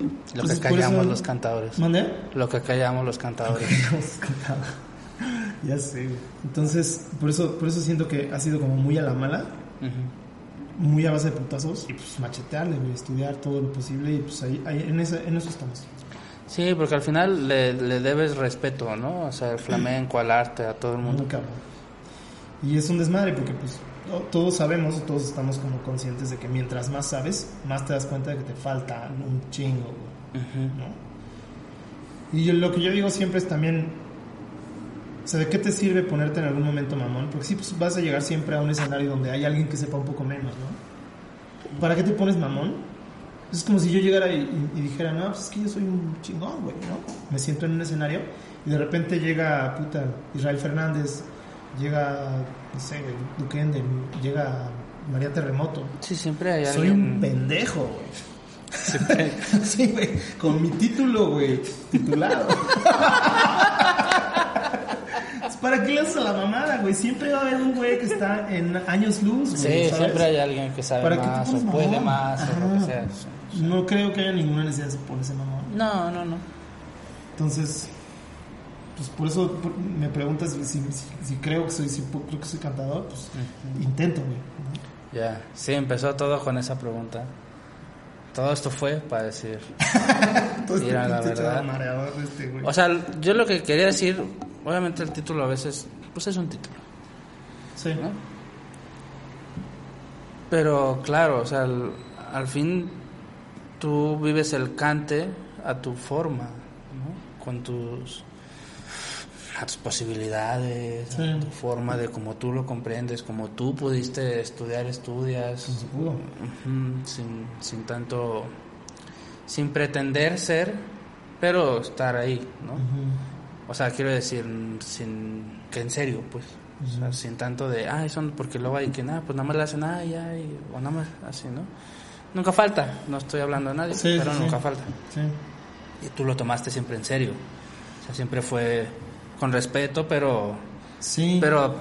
Lo Entonces, que callamos eso- los cantadores. ¿Mande? Lo que callamos los cantadores. Ya sé. Entonces, por eso, por eso siento que ha sido como muy a la mala, muy a base de putazos y pues machetearle, estudiar todo lo posible y pues ahí, ahí en, esa- en eso estamos. Sí, porque al final le, le debes respeto, ¿no? O sea, al flamenco, al arte, a todo el mundo. Cabrón. Y es un desmadre porque pues to- todos sabemos, todos estamos como conscientes de que mientras más sabes, más te das cuenta de que te falta un chingo. ¿no? Y yo- lo que yo digo siempre es también, o sea, ¿de qué te sirve ponerte en algún momento mamón? Porque sí, pues vas a llegar siempre a un escenario donde hay alguien que sepa un poco menos, ¿no? ¿Para qué te pones mamón? Es como si yo llegara y, y- dijera, no, pues es que yo soy un chingón, güey, ¿no? Me siento en un escenario y de repente llega, puta, Israel Fernández, llega, no sé, Duquende, llega María Terremoto. Sí, siempre hay Soy alguien. un pendejo, güey. sí, güey, con mi título, güey, titulado. ¿Para qué le haces a la mamada, güey? Siempre va a haber un güey que está en años luz, güey. Sí, ¿sabes? siempre hay alguien que sabe ¿Para qué te más o puede más o lo que sea. No creo que haya ninguna necesidad de ponerse mamón. No, no, no. Entonces, pues por eso por- me preguntas si, si, si creo que soy, si creo que soy cantador, pues intento, güey. Ya, sí, empezó todo con esa pregunta. Todo esto fue para decir. Todo este Mira, la verdad. chavo mareador de este, güey. O sea, yo lo que quería decir, obviamente el título a veces, pues es un título, sí. ¿no? Pero claro, o sea, al, al fin tú vives el cante a tu forma, ¿no? Con tus, a tus posibilidades, Sí. a tu forma de cómo tú lo comprendes, como tú pudiste estudiar, estudias. Pudo. Ujú, sin, sin tanto, sin pretender ser, pero estar ahí, ¿no? Ujú. O sea, quiero decir, sin, que en serio, pues, o sea, sin tanto de, ah, eso, no", porque luego hay que, nada, pues nada más le hacen, ah, ya, y- o nada más así, ¿no? Nunca falta, no estoy hablando de nadie, Sí, pero sí, sí. nunca falta. Sí. Y tú lo tomaste siempre en serio, o sea, siempre fue con respeto, pero, Sí. pero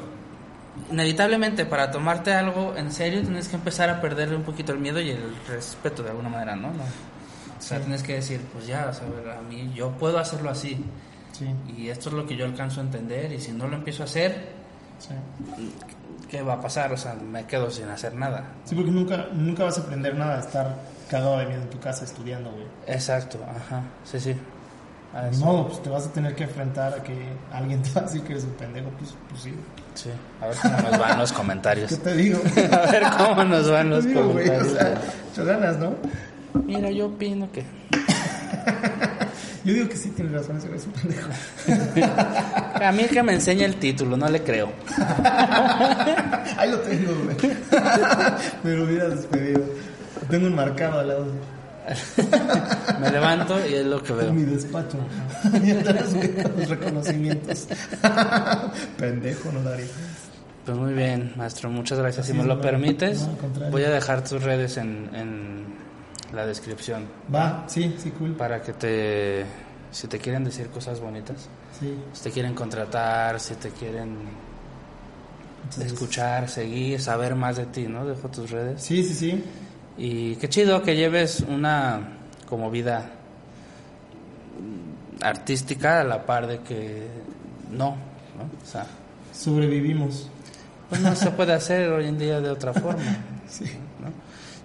inevitablemente para tomarte algo en serio tienes que empezar a perderle un poquito el miedo y el respeto de alguna manera, ¿no? ¿No? O sea, tienes que decir, pues ya, o sea, a a mí yo puedo hacerlo así Sí. y esto es lo que yo alcanzo a entender y si no lo empiezo a hacer, Sí. ¿qué va a pasar? O sea, me quedo sin hacer nada. Sí, porque nunca, nunca vas a aprender nada de estar cagado de miedo en tu casa estudiando, güey. Exacto, ajá, sí, sí. A modo, pues te vas a tener que enfrentar a que alguien te va a decir que eres un pendejo, pues, pues sí. Sí, a ver cómo nos van los comentarios. ¿Qué te digo? A ver cómo nos van los digo, güey, o comentarios. sea, ganas, ¿no? Mira, yo opino que... Yo digo que sí tienes razón, ese güey es un pendejo. A mí el que me enseña el título, no le creo. Ahí lo tengo, güey. Me lo hubieras despedido. Tengo enmarcado al lado Me levanto y es lo que veo. mi despacho. Y atrás, los reconocimientos. Pendejo, no daría. Pues muy bien, maestro, muchas gracias. Si me es, lo permites, no, voy a dejar tus redes en, en la descripción Va, sí, sí, cool. para que te... Si te quieren decir cosas bonitas, Sí. si te quieren contratar, si te quieren Entonces, escuchar, seguir, saber más de ti, ¿no? Dejo tus redes. Sí, sí, sí. Y qué chido que lleves una como vida artística a la par de que no, ¿no? O sea, Sobrevivimos. pues no se puede hacer hoy en día de otra forma. Sí.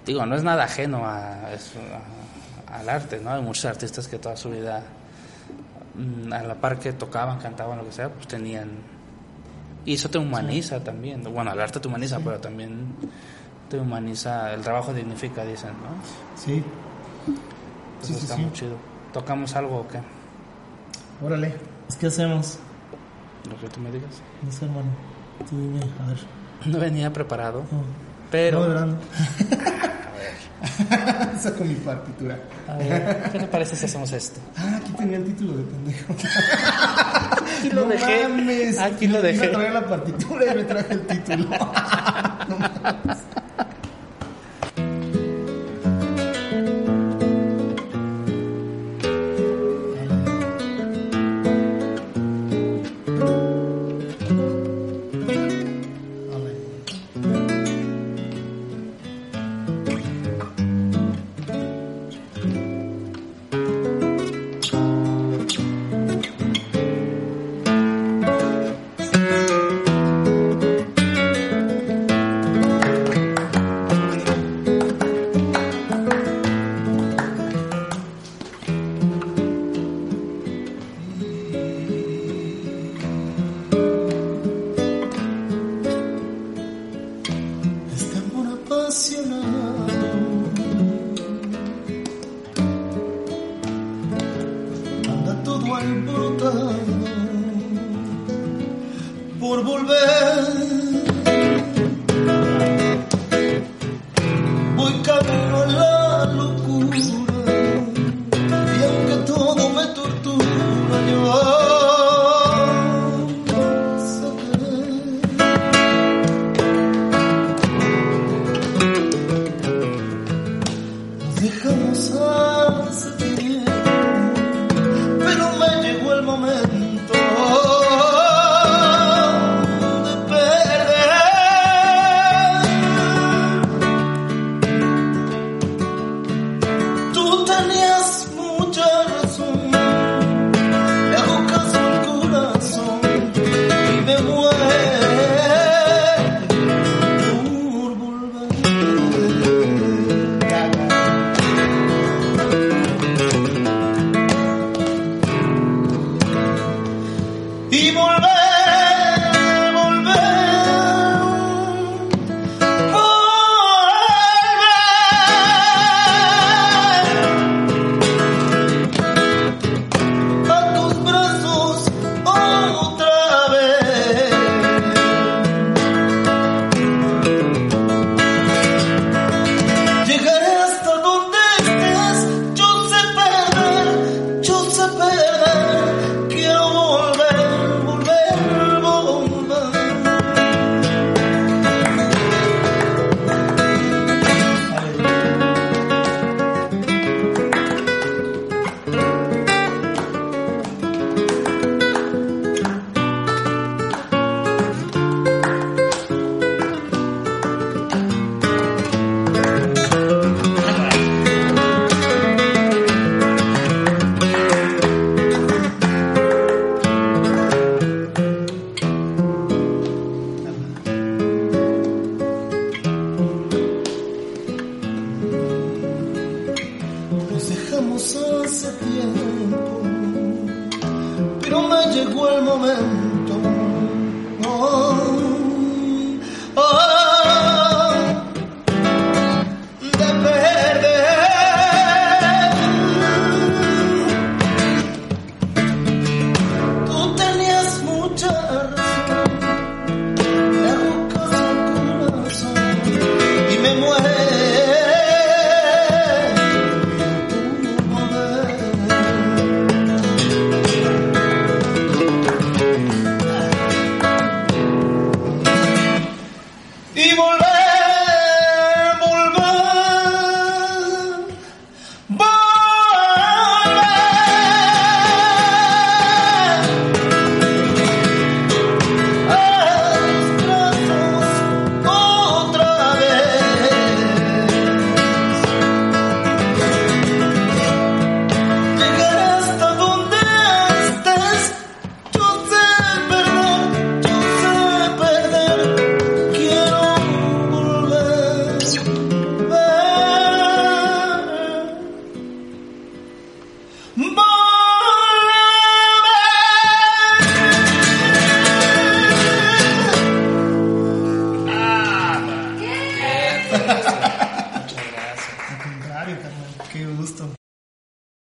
¿No? Digo, no es nada ajeno a al arte, ¿no? Hay muchos artistas que toda su vida, mm, a la par que tocaban, cantaban, lo que sea, pues tenían... Y eso te humaniza también. Bueno, el arte te humaniza, pero también te humaniza, el trabajo dignifica, dicen, ¿no? Sí. Eso Sí, sí, está sí. muy chido. ¿Tocamos algo o qué? Órale. ¿Qué hacemos? Lo que tú me digas. No sé, hermano. Tú dime, a ver. No venía preparado, No. pero... No, de verdad. no. Saco mi partitura. A ver, ¿qué te parece si hacemos esto? Ah, aquí tenía el título de pendejo. Aquí lo no dejé. mames. Aquí lo dejé. traer la partitura y me traje el título. no mames.